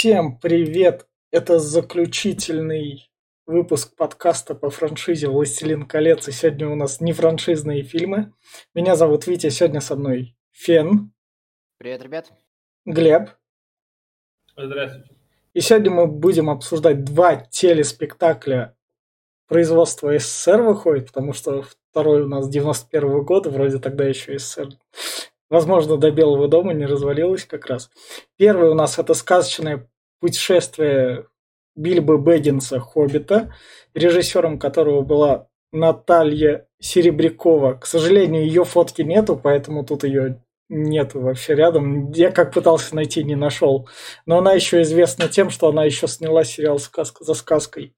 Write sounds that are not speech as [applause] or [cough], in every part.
Всем привет! Это заключительный выпуск подкаста по франшизе «Властелин колец», и сегодня у нас не франшизные фильмы. Меня зовут Витя, сегодня со мной Фен. Привет, ребят. Глеб. Здравствуйте. И сегодня мы будем обсуждать два телеспектакля производства СССР выходит, потому что второй у нас 91 года, вроде тогда еще СССР Возможно, до Белого дома не развалилась как раз. Первый у нас это сказочное путешествие Бильбо Бэггинса «Хоббита», режиссером которого была Наталья Серебрякова. К сожалению, ее фотки нету, поэтому тут ее нету вообще рядом. Я как пытался найти, не нашел. Но она еще известна тем, что она еще сняла сериал «Сказка за сказкой».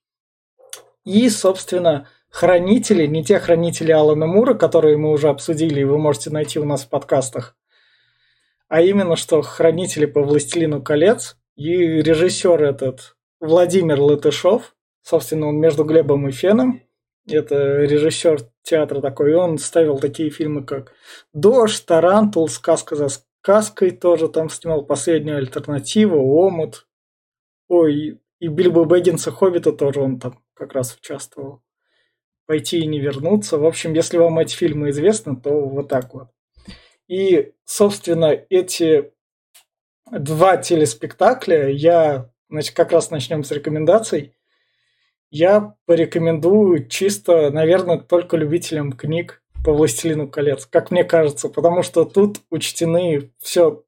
И, собственно, хранители, не те хранители Алана Мура, которые мы уже обсудили, и вы можете найти у нас в подкастах, а именно, что хранители по «Властелину колец» и режиссер этот Владимир Латышов, собственно, он между Глебом и Феном, это режиссер театра такой, и он ставил такие фильмы, как «Дождь», «Тарантул», «Сказка за сказкой» тоже там снимал, «Последняя альтернатива», «Омут», ой, и Бильбо Бэггинса Хоббита тоже он там как раз участвовал пойти и не вернуться. В общем, если вам эти фильмы известны, то вот так вот. И, собственно, эти два телеспектакля я, значит, как раз начнем с рекомендаций. Я порекомендую чисто, наверное, только любителям книг по «Властелину колец», как мне кажется, потому что тут учтены все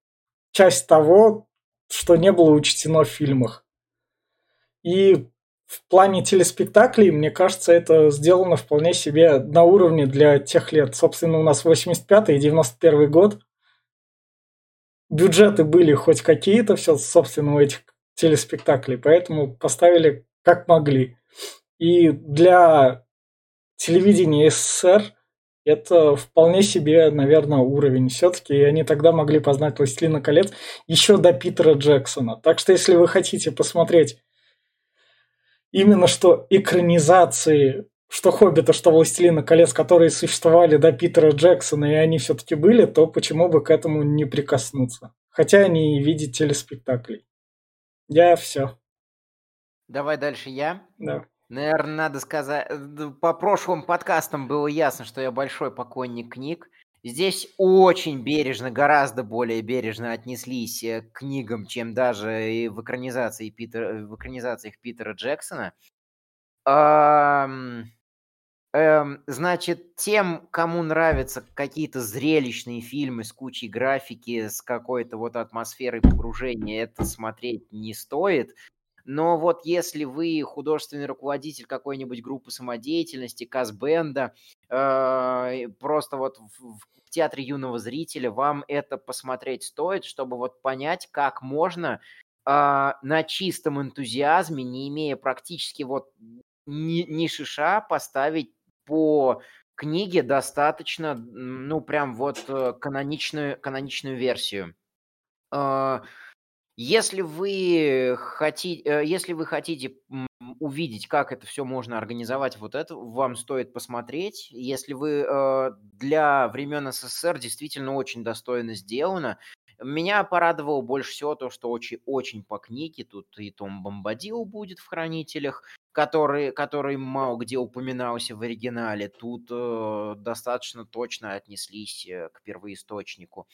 часть того, что не было учтено в фильмах. И в плане телеспектаклей, мне кажется, это сделано вполне себе на уровне для тех лет. Собственно, у нас 85 и 91 год. Бюджеты были хоть какие-то, все, собственно, у этих телеспектаклей, поэтому поставили как могли. И для телевидения СССР это вполне себе, наверное, уровень. Все-таки они тогда могли познать «Властелина колец» еще до Питера Джексона. Так что, если вы хотите посмотреть именно что экранизации что «Хоббита», что «Властелина колец», которые существовали до Питера Джексона, и они все-таки были, то почему бы к этому не прикоснуться? Хотя они и видят телеспектаклей. Я все. Давай дальше я. Да. Наверное, надо сказать, по прошлым подкастам было ясно, что я большой поклонник книг. Здесь очень бережно, гораздо более бережно отнеслись э, к книгам, чем даже и в, экранизации Питера, в экранизациях Питера Джексона. Эм, эм, значит, тем, кому нравятся какие-то зрелищные фильмы с кучей графики, с какой-то вот атмосферой погружения, это смотреть не стоит. Но вот если вы художественный руководитель какой-нибудь группы самодеятельности, Казбенда, э, просто вот в, в театре юного зрителя вам это посмотреть стоит, чтобы вот понять, как можно э, на чистом энтузиазме, не имея практически вот ни, ни шиша, поставить по книге достаточно, ну, прям вот э, каноничную, каноничную версию. Э, если вы хотите, если вы хотите увидеть, как это все можно организовать, вот это вам стоит посмотреть. Если вы э, для времен СССР действительно очень достойно сделано. Меня порадовало больше всего то, что очень, очень по книге. Тут и Том Бомбадил будет в «Хранителях», который, который мало где упоминался в оригинале. Тут э, достаточно точно отнеслись э, к первоисточнику.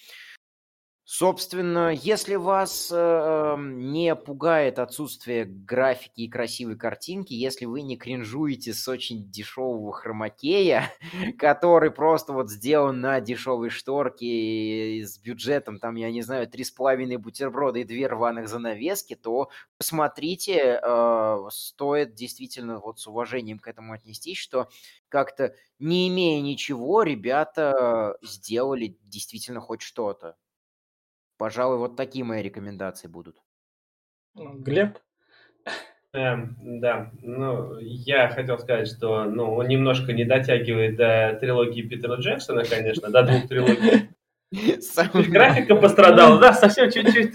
Собственно, если вас э, эм, не пугает отсутствие графики и красивой картинки, если вы не кринжуете с очень дешевого хромакея, [laughs] который просто вот сделан на дешевой шторке с бюджетом, там, я не знаю, три с половиной бутерброда и две рваных занавески, то посмотрите, э, стоит действительно вот с уважением к этому отнестись, что как-то не имея ничего, ребята сделали действительно хоть что-то. Пожалуй, вот такие мои рекомендации будут. Ну, Глеб? Эм, да, ну, я хотел сказать, что ну, он немножко не дотягивает до трилогии Питера Джексона, конечно, до двух трилогий. [laughs] Графика пострадала, да, совсем чуть-чуть.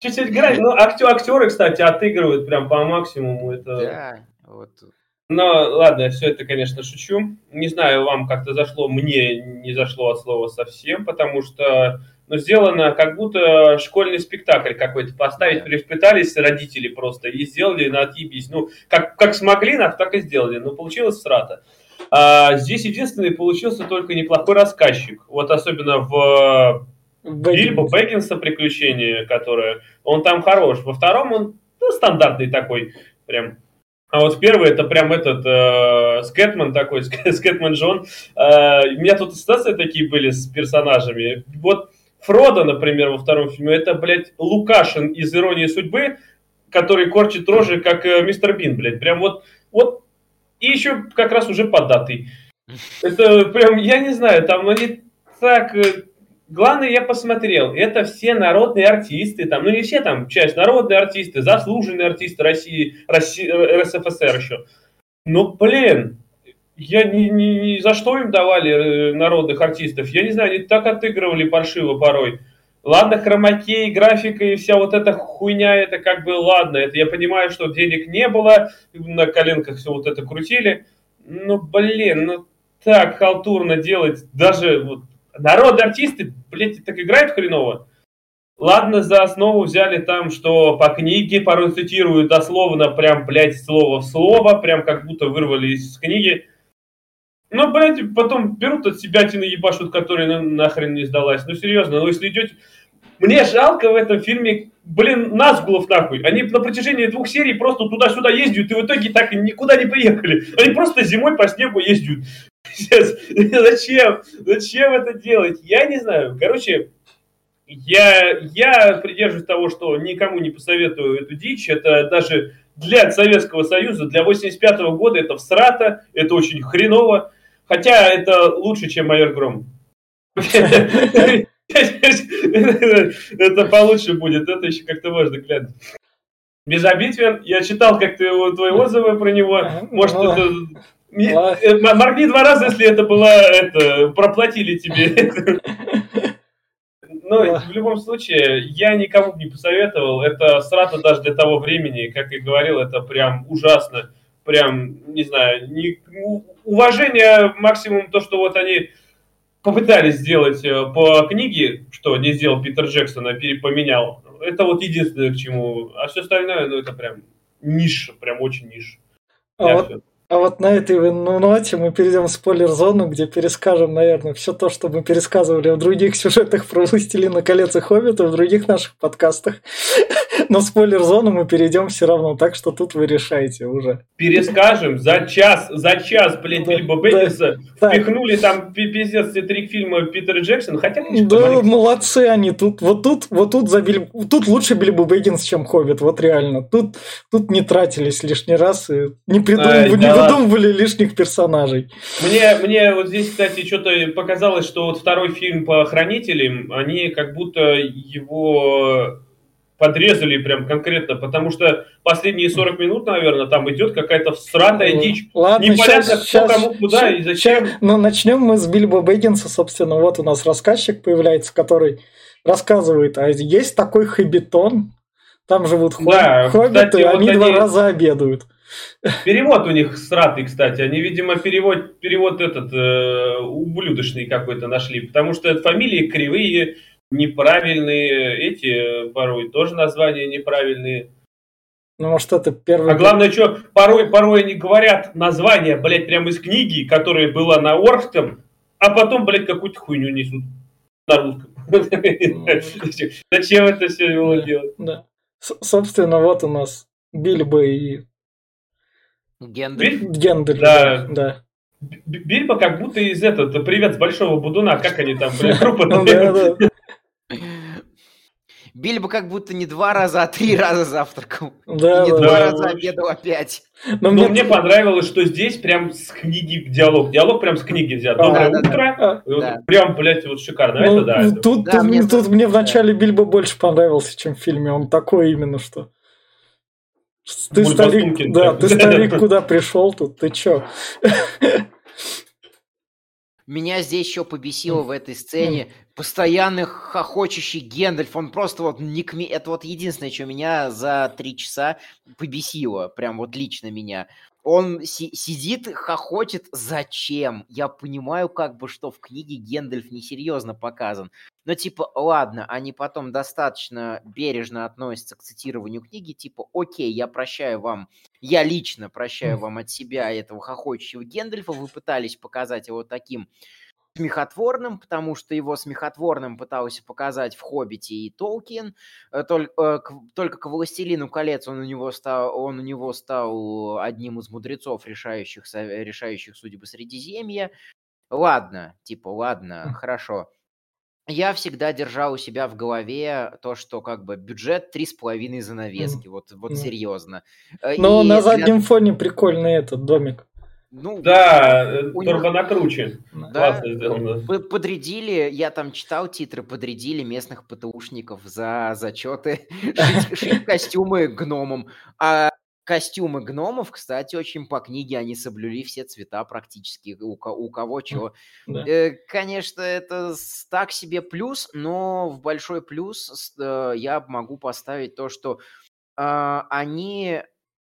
Чуть-чуть графика. Ну, актеры, кстати, отыгрывают прям по максимуму. Это... Да, вот. Но ладно, все это, конечно, шучу. Не знаю, вам как-то зашло, мне не зашло от слова совсем, потому что но сделано как будто школьный спектакль какой-то поставить, пытались родители просто и сделали на отъебись. Ну, как, как смогли, так и сделали, но получилось срата. А, здесь единственный получился только неплохой рассказчик. Вот особенно в Бильбо Бэггинса приключения, которое он там хорош. Во втором он ну, стандартный такой, прям а вот первый это прям этот э, Скэтман такой, [laughs] Скэтман Джон. Э, у меня тут ситуации такие были с персонажами. Вот Фродо, например, во втором фильме, это, блядь, Лукашин из «Иронии судьбы», который корчит рожи, как э, мистер Бин, блядь. Прям вот, вот, и еще как раз уже податый. Это прям, я не знаю, там они так э, Главное, я посмотрел, это все народные артисты, там, ну не все там, часть народные артисты, заслуженные артисты России, России РСФСР еще. Ну, блин, я ни, ни, ни за что им давали э, народных артистов, я не знаю, они так отыгрывали паршиво порой. Ладно, хромакей, графика и вся вот эта хуйня, это как бы ладно, это я понимаю, что денег не было, на коленках все вот это крутили, ну, блин, ну так халтурно делать, даже вот Народные артисты, блядь, так играют хреново. Ладно, за основу взяли там, что по книге порой цитируют дословно, прям, блядь, слово в слово, прям как будто вырвали из книги. Ну, блядь, потом берут от себя тины ебашут, которые на, нахрен не сдалась. Ну, серьезно, ну, если идете... Мне жалко в этом фильме, блин, Назгулов нахуй. Они на протяжении двух серий просто туда-сюда ездят, и в итоге так никуда не приехали. Они просто зимой по снегу ездят. [laughs] Зачем? Зачем это делать? Я не знаю. Короче, я, я придерживаюсь того, что никому не посоветую эту дичь. Это даже для Советского Союза, для 85 -го года это всрата, это очень хреново. Хотя это лучше, чем майор Гром. Это получше будет, это еще как-то можно глянуть. Безобиден. Я читал как-то твои отзывы про него. Может, это Э, моргни два раза, если это было, это, проплатили тебе. Ну, в любом случае, я никому не посоветовал. Это срата даже для того времени, как и говорил, это прям ужасно. Прям, не знаю, не, уважение максимум то, что вот они попытались сделать э, по книге, что не сделал Питер Джексон, а поменял. Это вот единственное, к чему. А все остальное, ну, это прям ниша, прям очень ниша. А вот, все. А вот на этой ноте мы перейдем в спойлер-зону, где перескажем, наверное, все то, что мы пересказывали в других сюжетах про «Властелина колец» и «Хоббита», в других наших подкастах. [laughs] Но в спойлер-зону мы перейдем все равно, так что тут вы решаете уже. Перескажем за час, за час, блин, да, Бильбо Бэггинса да, впихнули там пиздец все три фильма Питера Джексона, хотя, конечно, Да, маленький. молодцы они тут. Вот тут, вот тут за Биль... тут лучше Бильбо Бэггинс, чем Хоббит, вот реально. Тут, тут не тратились лишний раз и не придумывали, Ай, да выдумывали лишних персонажей. Мне, мне вот здесь, кстати, что-то показалось, что вот второй фильм по Хранителям, они как будто его подрезали прям конкретно, потому что последние 40 минут, наверное, там идет какая-то всратая ну, дичь. Ладно, Непонятно, сейчас, кто сейчас, кому куда сейчас, и зачем. Сейчас, ну, начнем мы с Бильбо Бэггинса, собственно. Вот у нас рассказчик появляется, который рассказывает, а есть такой хоббитон, там живут да, хоббиты, кстати, они вот два они... раза обедают. Перевод у них сратый, кстати. Они, видимо, перевод, перевод этот э, ублюдочный какой-то нашли, потому что фамилии кривые, неправильные, эти порой тоже названия неправильные. Ну, может, это первый... А главное, что порой, порой они говорят название, блядь, прямо из книги, которая была на оркском, а потом, блядь, какую-то хуйню несут на русском. [laughs] Зачем это все было делать? Собственно, вот у нас Бильбо и Гендель. Гендель, да. да. Бильбо как будто из этого, привет с большого будуна, как они там, блин, [laughs] группа [laughs] Бильбо как будто не два раза, а три раза завтракал. Да, не да, два да, раза обедал опять. Но, Но мне, мне понравилось, что здесь прям с книги диалог. Диалог прям с книги взят. Доброе да, утро. Да, вот, да. Прям, блядь, вот шикарно. Ну, это да. Тут, да, тут, мне, тут мне вначале Бильбо больше понравился, чем в фильме. Он такой именно, что... Ты старик, да, ты старик [laughs] куда пришел тут, ты чё? Меня здесь еще побесило в этой сцене постоянный хохочущий Гендальф, он просто вот не к... Это вот единственное, что меня за три часа побесило, прям вот лично меня. Он си- сидит, хохочет. Зачем? Я понимаю, как бы, что в книге Гендальф несерьезно показан. Но типа, ладно, они потом достаточно бережно относятся к цитированию книги, типа, окей, я прощаю вам, я лично прощаю вам от себя этого хохочущего Гендальфа, вы пытались показать его таким смехотворным, потому что его смехотворным пытался показать в «Хоббите» и Толкин. Э, только, э, только к «Властелину колец» он у, него стал, он у него стал одним из мудрецов, решающих, решающих судьбы Средиземья. Ладно, типа, ладно, хорошо. Я всегда держал у себя в голове то, что как бы бюджет три с половиной занавески, вот, вот серьезно. Э, Но и на заднем для... фоне прикольный этот домик. Ну, да, э, турбонакручен. Да, подрядили, я там читал титры, подрядили местных ПТУшников за зачеты [laughs] шить, шить костюмы гномам. А костюмы гномов, кстати, очень по книге они соблюли все цвета практически, у, у кого чего. Да. Э, конечно, это так себе плюс, но в большой плюс э, я могу поставить то, что э, они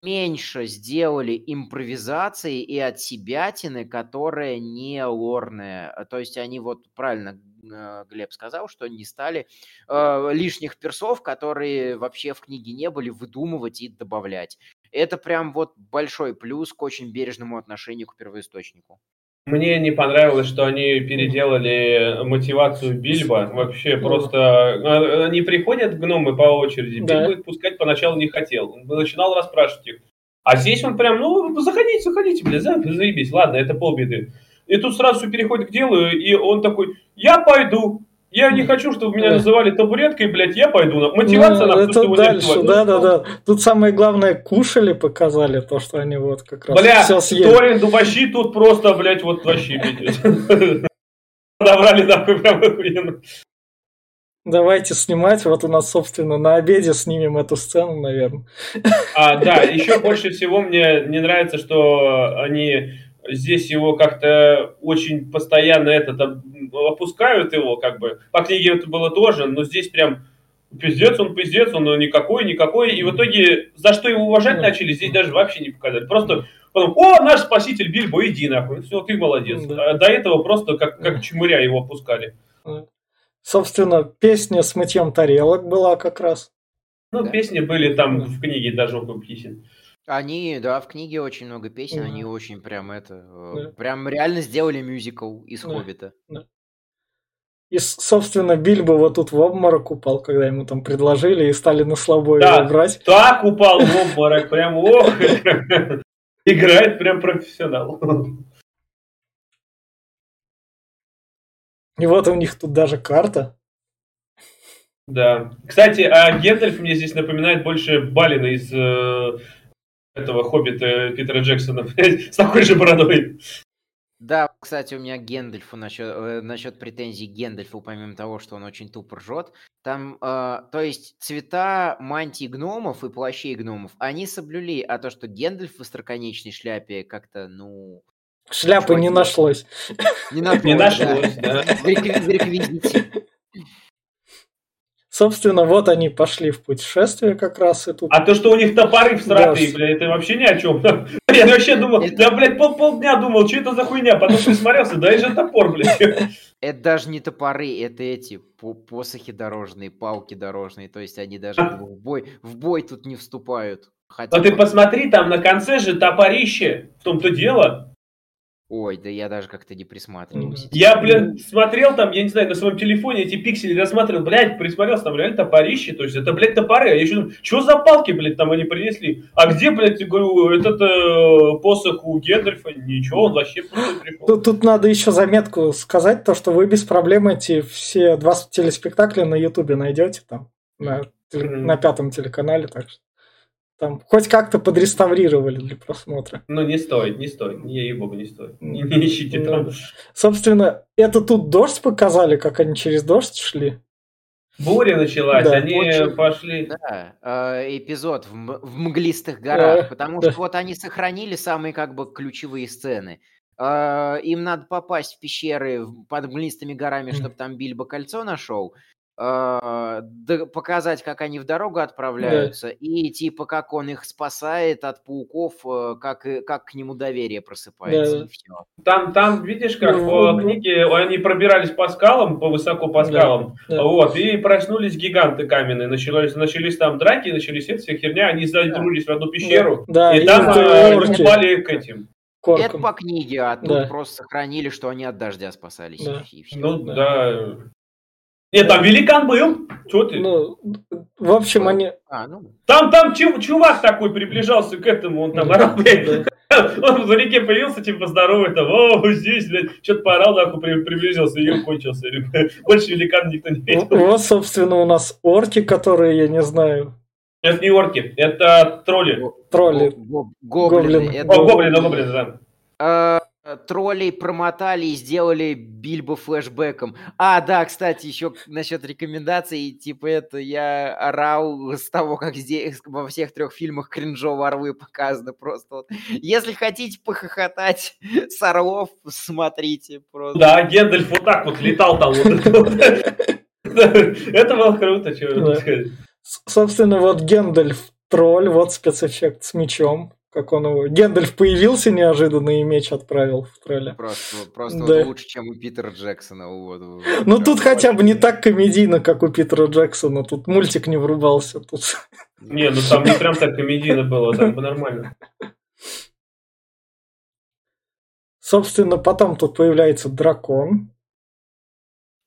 меньше сделали импровизации и от себятины, которая не лорная. А, то есть они вот правильно э, Глеб сказал, что не стали э, лишних персов, которые вообще в книге не были, выдумывать и добавлять. Это прям вот большой плюс к очень бережному отношению к первоисточнику. Мне не понравилось, что они переделали мотивацию Бильбо. Вообще ну. просто... А, они приходят гномы по очереди. Да. Бильбо их пускать поначалу не хотел. Он начинал расспрашивать их. А здесь он прям, ну, заходите, заходите, бля, заебись. Ладно, это полбеды. И тут сразу все переходит к делу, и он такой, я пойду. Я не хочу, чтобы меня называли табуреткой, блядь, я пойду. Мотивация ну, на это дальше, да, да, да. Тут самое главное, кушали, показали то, что они вот как раз Бля, все съели. Торин, вообще тут просто, блядь, вот вообще, [laughs] Подобрали нахуй прям охуенно. Давайте снимать. Вот у нас, собственно, на обеде снимем эту сцену, наверное. А, да, [laughs] еще больше всего мне не нравится, что они здесь его как-то очень постоянно этот опускают его, как бы. По книге это было тоже, но здесь прям пиздец, он пиздец, он никакой, никакой. И в итоге, за что его уважать начали, здесь даже вообще не показали. Просто потом, о, наш спаситель Бильбо, иди нахуй. Все, ты молодец. Да. А до этого просто как, как чмыря его опускали. Собственно, песня с мытьем тарелок была как раз. Ну, да. песни были там в книге даже около песен. Они, да, в книге очень много песен, они очень прям это, э, Да. прям реально сделали мюзикл из Да. «Хоббита». Да. И, собственно, Бильбо вот тут в обморок упал, когда ему там предложили и стали на слабо его брать. так упал в обморок, прям ох, [laughs] играет прям профессионал. И вот у них тут даже карта. Да. Кстати, а Гендальф мне здесь напоминает больше Балина из э, этого хоббита Питера Джексона с такой же бородой. Да, кстати, у меня Гендальфу насчет, э, насчет претензий Гендальфу, помимо того, что он очень тупо ржет, там, э, то есть цвета мантии гномов и плащей гномов, они соблюли, а то, что Гендальф в остроконечной шляпе как-то, ну... Шляпы [laughs] не нашлось. Не нашлось, да. В реквизите. Собственно, вот они пошли в путешествие как раз и тут. А то, что у них топоры в всратые, бля, это вообще ни о чем. [laughs] Я вообще думал, я, блядь, пол полдня думал, что это за хуйня, потом присмотрелся, да и же топор, блядь. [laughs] Это даже не топоры, это эти посохи дорожные, палки дорожные, то есть они даже в бой, в бой тут не вступают. Хотя... Но ты посмотри, там на конце же топорище, в том-то дело. Ой, да я даже как-то не присматривался. Я, блин, смотрел там, я не знаю, на своем телефоне эти пиксели рассматривал, блядь, присмотрелся, там реально топорище, то есть это, блядь, топоры. А я еще думаю, что за палки, блядь, там они принесли? А где, блядь, говорю, этот э, посох у Гендальфа? Ничего, он вообще просто прикол. Тут, тут надо еще заметку сказать, то, что вы без проблем эти все два телеспектакля на Ютубе найдете там, на, mm-hmm. на пятом телеканале, так что. Там хоть как-то подреставрировали для просмотра. Ну, не стоит, не стоит. Ей-богу, не стоит. Не, не ищите там. Ну, собственно, это тут дождь показали, как они через дождь шли. Буря началась, да, они очень, пошли. Да, э, эпизод в, в мглистых горах, да, потому да. что вот они сохранили самые как бы ключевые сцены. э, им надо попасть в пещеры под мглистыми горами, чтобы там Бильбо кольцо нашел. А, показать, как они в дорогу отправляются, да. и типа как он их спасает от пауков, э, как, как к нему доверие просыпается, да. и все. Там, там, видишь, как ну, в книге они пробирались по скалам, по высоко по скалам, да. вот, и проснулись гиганты каменные, начались, начались там драки, начались эта вся херня, они задружились да. в одну пещеру, да. и, и там э, упали к этим. Корком. Это по книге, а тут да. просто сохранили, что они от дождя спасались. Да. И все. Ну да. Нет, там великан был. Что ты? Ну, в общем, они... А, ну... Там, там чувак такой приближался к этому, он там орал, блядь. [laughs] Он в реке появился, типа, здоровый, там, о, здесь, блядь, что-то поорал, нахуй, приблизился, и кончился. [laughs] Больше великан никто не видел. Вот, собственно, у нас орки, которые, я не знаю... Это не орки, это тролли. Тролли. Гоблины. О, гоблины, гоблины, да. Э, троллей промотали и сделали Бильбо флешбеком. А, да, кстати, еще насчет рекомендаций, типа это я орал с того, как здесь во всех трех фильмах кринжово орлы показаны просто. Вот. Если хотите похохотать [laughs] с орлов, смотрите просто. Да, Гендальф вот так вот летал там. [laughs] Это было круто, что сказать. Собственно, вот Гендальф тролль, вот спецэффект с мечом как он его... Гендальф появился неожиданно и меч отправил в тролля. Просто, просто да. вот лучше, чем у Питера Джексона. Вот, ну тут хотя бы не так комедийно, как у Питера Джексона. Тут мультик не врубался. Тут... Не, ну там не прям так комедийно было, там бы нормально. Собственно, потом тут появляется дракон.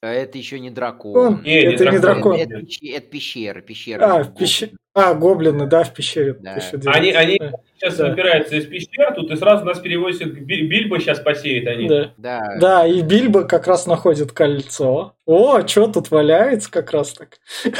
А это еще не дракон. Не, это не дракон. Это, это, это пещера, пещера. А, в пещере. А, гоблины, да, в пещере. Да. Они, они. Сейчас да. выбираются из пещер, тут и сразу нас перевозят, Бильбо сейчас посеет они. Да. да. Да, и Бильбо как раз находит кольцо. О, что тут валяется как раз так? [laughs]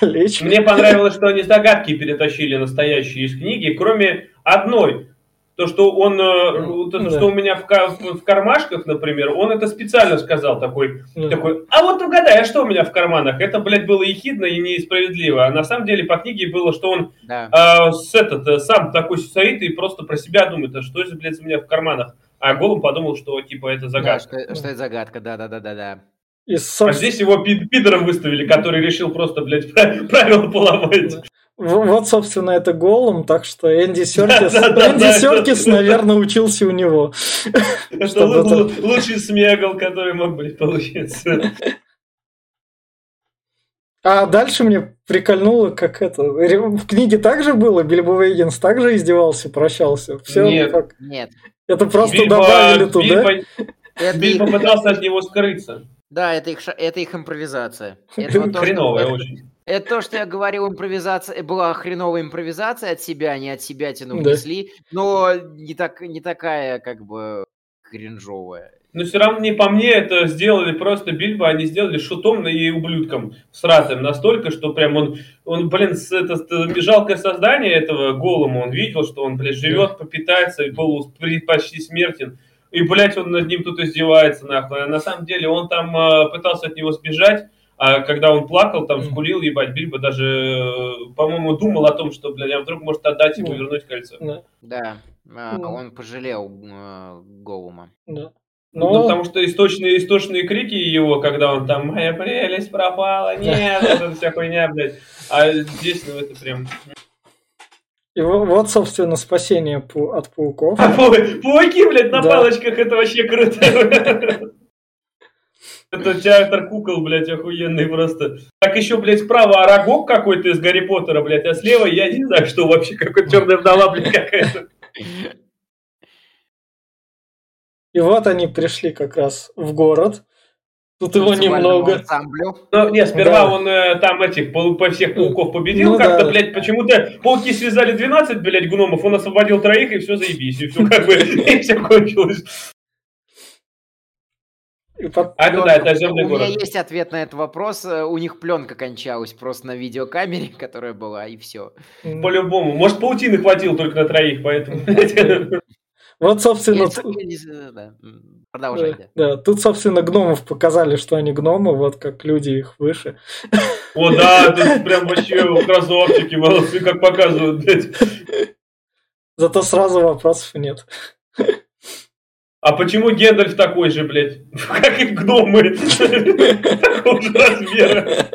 Мне понравилось, что они загадки перетащили настоящие из книги, кроме одной. То, что он, mm. то, да. что у меня в, в, кармашках, например, он это специально сказал такой, mm. такой, а вот угадай, а что у меня в карманах? Это, блядь, было ехидно и несправедливо. А на самом деле по книге было, что он да. э, с этот, э, сам такой стоит и просто про себя думает, а что это, блядь, у меня в карманах? А Голум подумал, что, типа, это загадка. Да, что, что это загадка, да-да-да-да-да. И сам... А здесь его пид пидором выставили, который решил просто, блядь, [laughs] правила поломать. Вот, собственно, это голым, так что Энди Серкис, [laughs] Энди Серкис, наверное, учился у него. Это [laughs] лучший смегал, который мог быть получиться. А дальше мне прикольнуло, как это... В книге также было? Бильбо Вейгенс также издевался, прощался? Все нет, как... нет. Это просто Бильбо, добавили туда? Бильбо, Бильбо пытался от него скрыться. Да, это их, это их импровизация. [laughs] Это вот Хреновая очень. Это то, что я говорил, импровизация была хреновая импровизация от себя, они от себя тяну внесли, да. но не, так, не такая, как бы, кринжовая. Но все равно не по мне это сделали просто Бильбо, они сделали шутом и ублюдком сратым настолько, что прям он, он блин, это, это жалкое создание этого голому, он видел, что он, блядь, живет, попитается, и был почти смертен. И, блядь, он над ним тут издевается, нахуй. А на самом деле он там э, пытался от него сбежать, а когда он плакал, там скулил, ебать, Бильбо даже, э, по-моему, думал о том, что, блядь, а вдруг может отдать ему, вернуть кольцо. Да, да. А, он пожалел э, Голума. Да. Но... Ну, потому что источные, источные крики его, когда он там «Моя прелесть пропала, нет!» Эта вся хуйня, блядь. А здесь, ну, это прям... И вот, собственно, спасение от пауков. А пауки, блядь, на палочках, это вообще круто. [laughs] Это театр кукол, блядь, охуенный просто. Так еще, блядь, справа Арагог какой-то из Гарри Поттера, блядь, а слева я не знаю, что вообще, какой черная вдова, блядь, какая-то. И вот они пришли как раз в город. Тут его немного. Ну, не, сперва да. он э, там этих по, по всех пауков победил ну, как-то, да. блядь, почему-то пауки связали 12, блядь, гномов, он освободил троих, и все заебись, и все как бы, [laughs] и все кончилось. А, да, это озерный У меня есть ответ на этот вопрос. Э, у них пленка кончалась просто на видеокамере, [laughs] которая была, и все. По-любому. Может, паутины хватило только на троих, поэтому... [laughs] Вот, собственно... Продолжай, да. Тут, собственно, гномов показали, что они гномы, вот как люди их выше. О, да, тут прям вообще красавчики, молодцы, как показывают, блядь. Зато сразу вопросов нет. А почему Гендальф такой же, блядь? [laughs] Как и гномы. Такого же размера.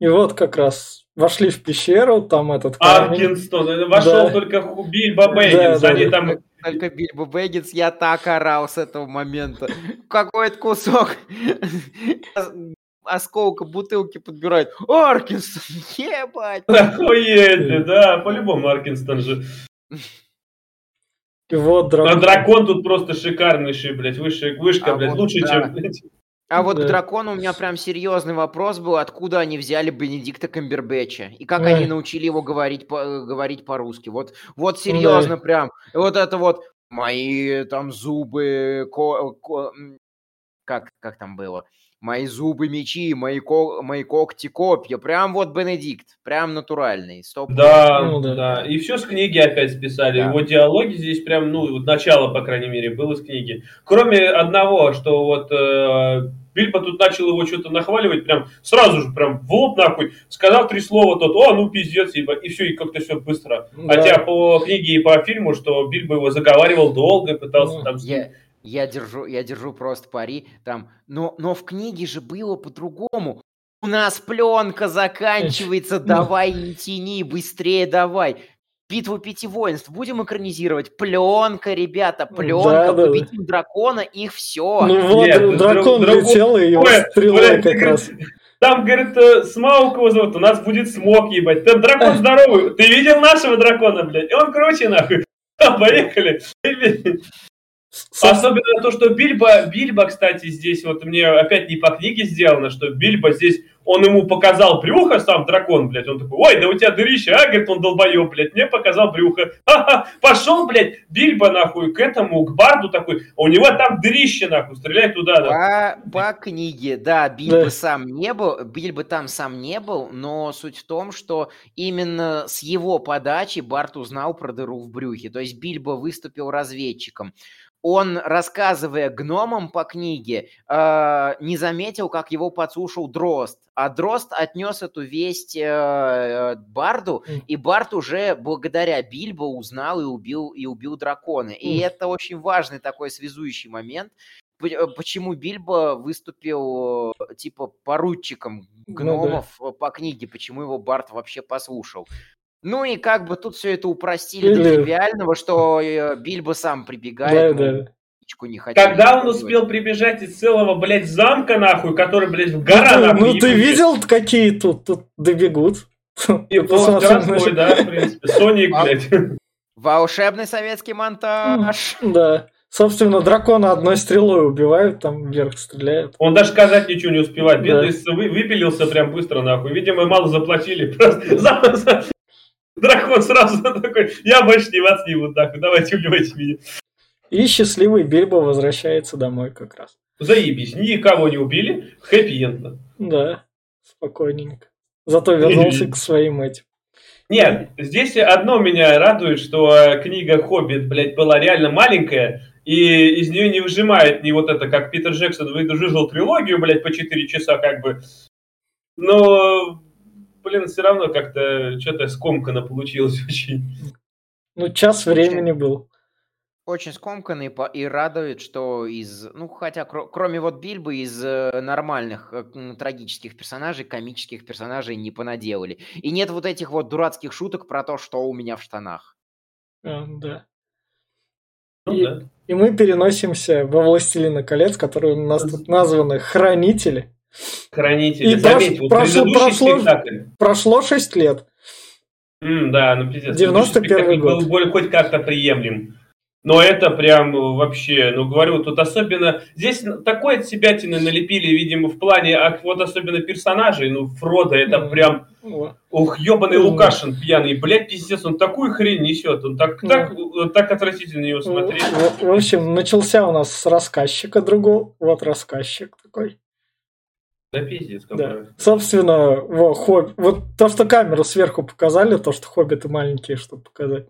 И вот как раз вошли в пещеру, там этот Аркинстон, вошел да. только Бильбо Бэггинс, да, они да. там... Только Бильбо Бэггинс, я так орал с этого момента. Какой-то кусок осколка бутылки подбирает. Аркинстон, ебать! Охуеть, да, по-любому Аркинстон же. Вот дракон. А дракон тут просто шикарнейший, блядь, выше, вышка, а блядь, вот, лучше, да. чем... А вот да. к дракону у меня прям серьезный вопрос был, откуда они взяли Бенедикта Камбербэтча и как Ой. они научили его говорить по, говорить по-русски. Вот, вот серьезно да. прям. Вот это вот мои там зубы, ко, ко, как, как там было? Мои зубы мечи, мои, ко мои когти копья. Прям вот Бенедикт, прям натуральный. Стоп. Да, ну, да, да. И все с книги опять списали. Да. Его диалоги здесь прям, ну, вот начало, по крайней мере, было с книги. Кроме одного, что вот э, Бильбо тут начал его что-то нахваливать, прям сразу же, прям в лоб нахуй, сказал три слова, тот, о, ну пиздец, ебать, и все, и как-то все быстро. Да. Хотя по книге и по фильму, что Бильбо его заговаривал долго, пытался ну, там... Я я держу, я держу просто пари там. Но, но в книге же было по-другому. У нас пленка заканчивается, давай не тяни, быстрее давай. Битву пяти воинств будем экранизировать. Пленка, ребята, пленка, да, победим да. дракона, их все. Ну вот, Нет, дракон друг, летел, и его стрела как раз. Там, говорит, э, Смаук его зовут, у нас будет смог, ебать. Там дракон здоровый. Ты видел нашего дракона, блядь? И он круче, нахуй. [laughs] Поехали. Особенно то, что Бильбо, Бильбо, кстати, здесь вот мне опять не по книге сделано, что Бильбо здесь, он ему показал брюхо, сам дракон, блядь, он такой, ой, да у тебя дырище, а, говорит, он долбоеб, блядь, мне показал брюхо. Ха-ха, пошел, блядь, Бильбо, нахуй, к этому, к Барду такой, а у него там дырище, нахуй, стреляй туда. Да. По, по книге, да, Бильбо да. сам не был, Бильбо там сам не был, но суть в том, что именно с его подачи Барт узнал про дыру в брюхе, то есть Бильбо выступил разведчиком он, рассказывая гномам по книге, э, не заметил, как его подслушал Дрозд. А Дрозд отнес эту весть э, Барду, и Бард уже благодаря Бильбо узнал и убил, и убил дракона. И это очень важный такой связующий момент, э, почему Бильбо выступил типа поручиком гномов ну, да. по книге, почему его Барт вообще послушал. Ну и как бы тут все это упростили Или... до тривиального, что э, Бильбо сам прибегает. Да, да. Не Когда он успел прибежать из целого, блядь, замка, нахуй, который, блядь, в гора, ну, нахуй. Ну ты видел, какие тут, тут добегут? И городской, да, в принципе. Соник, а блядь. Волшебный советский монтаж. Да. Собственно, дракона одной стрелой убивают, там вверх стреляют. Он даже сказать ничего не успевает. Бедный да. выпилился прям быстро, нахуй. Видимо, мало заплатили. [laughs] Просто за, за, Дракон сразу [laughs] такой, я больше не вас не буду, так, давайте убивайте меня. И счастливый Бильбо возвращается домой как раз. Заебись, никого не убили, хэппи-эндно. Да, спокойненько. Зато вернулся [laughs] к своим этим. Нет, здесь одно меня радует, что э, книга «Хоббит», блядь, была реально маленькая, и из нее не выжимает не вот это, как Питер Джексон выжил трилогию, блядь, по 4 часа как бы. Но блин, все равно как-то что-то скомканно получилось [laughs] очень. Ну, час времени был. Очень скомканный и радует, что из, ну хотя кроме вот Бильбы, из э, нормальных э, трагических персонажей, комических персонажей не понаделали. И нет вот этих вот дурацких шуток про то, что у меня в штанах. А, да. Ну, и, да. и мы переносимся во Властелина колец, которые у нас тут названы Хранители. Хранители. И Заметь, вот прошло, прошло, прошло 6 лет. Mm, да, ну пиздец. 91 год. был более хоть как-то приемлем. Но это прям вообще, ну говорю, тут особенно... Здесь такой от себя налепили, видимо, в плане, а вот особенно персонажей, ну, Фрода, это mm. прям... Ух, ебаный mm. Лукашин пьяный, блядь, пиздец, он такую хрень несет, он так, mm. так, так отвратительно его смотреть. В, в общем, начался у нас с рассказчика другого, вот рассказчик такой. Да пиздец, да. Собственно, во, хоб... вот то, что камеру сверху показали, то, что хоббиты маленькие, чтобы показать.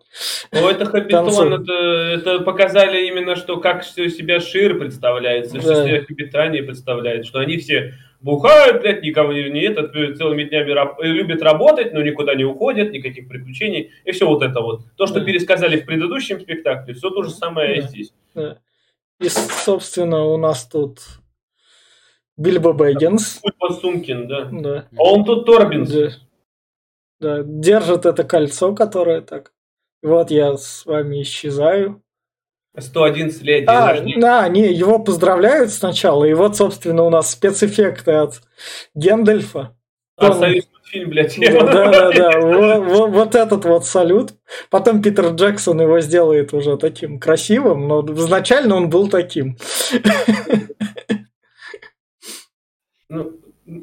Ну, это хоббитон, это, это показали именно, что как все себя Шир представляет, да. что себя хоббитане представляет, что они все бухают, блядь, никого не, не этот, целыми днями раб, любят работать, но никуда не уходят, никаких приключений, и все вот это вот. То, что пересказали в предыдущем спектакле, все то же самое да. здесь. Да. И, собственно, у нас тут Бильбо Бэггинс. Сумкин, да. да. А он тут Торбинс. Да. да. Держит это кольцо, которое так. Вот я с вами исчезаю. 111 лет а, Да, не, его поздравляют сначала, и вот, собственно, у нас спецэффекты от Гендальфа. А, Он... фильм, блядь. Да, да, да, [laughs] да. Вот, вот, вот этот вот салют. Потом Питер Джексон его сделает уже таким красивым, но изначально он был таким. [laughs] Ну,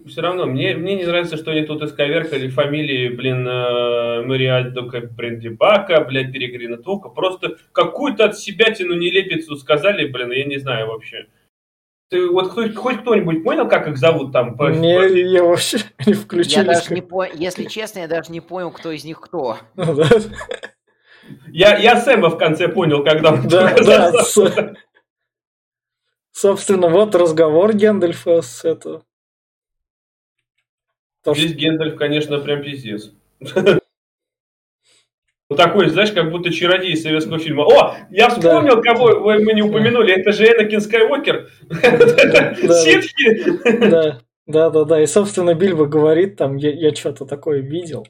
все равно, мне, мне не нравится, что они тут исковеркали фамилии, блин, э, Мариальдо Брендибака, блядь, Перегрина Тука. Просто какую-то от себя тяну нелепицу сказали, блин, я не знаю вообще. Ты вот хоть, хоть кто-нибудь понял, как их зовут там? По, не, по... я вообще [laughs] не включились. Я даже не по... Если честно, я даже не понял, кто из них кто. Ну я, я Сэма в конце понял, когда он Да, [laughs] да. Собственно, вот разговор Гендальфа с этого то, Здесь что... Гендальф, конечно, прям пиздец. [laughs] Ну, такой, знаешь, как будто чародей советского фильма. О, я вспомнил, да. кого мы не упомянули. Это же Энакин Скайуокер. [laughs] Ситхи. Да, да, да, да. И, собственно, Бильбо говорит там, я, я что-то такое видел.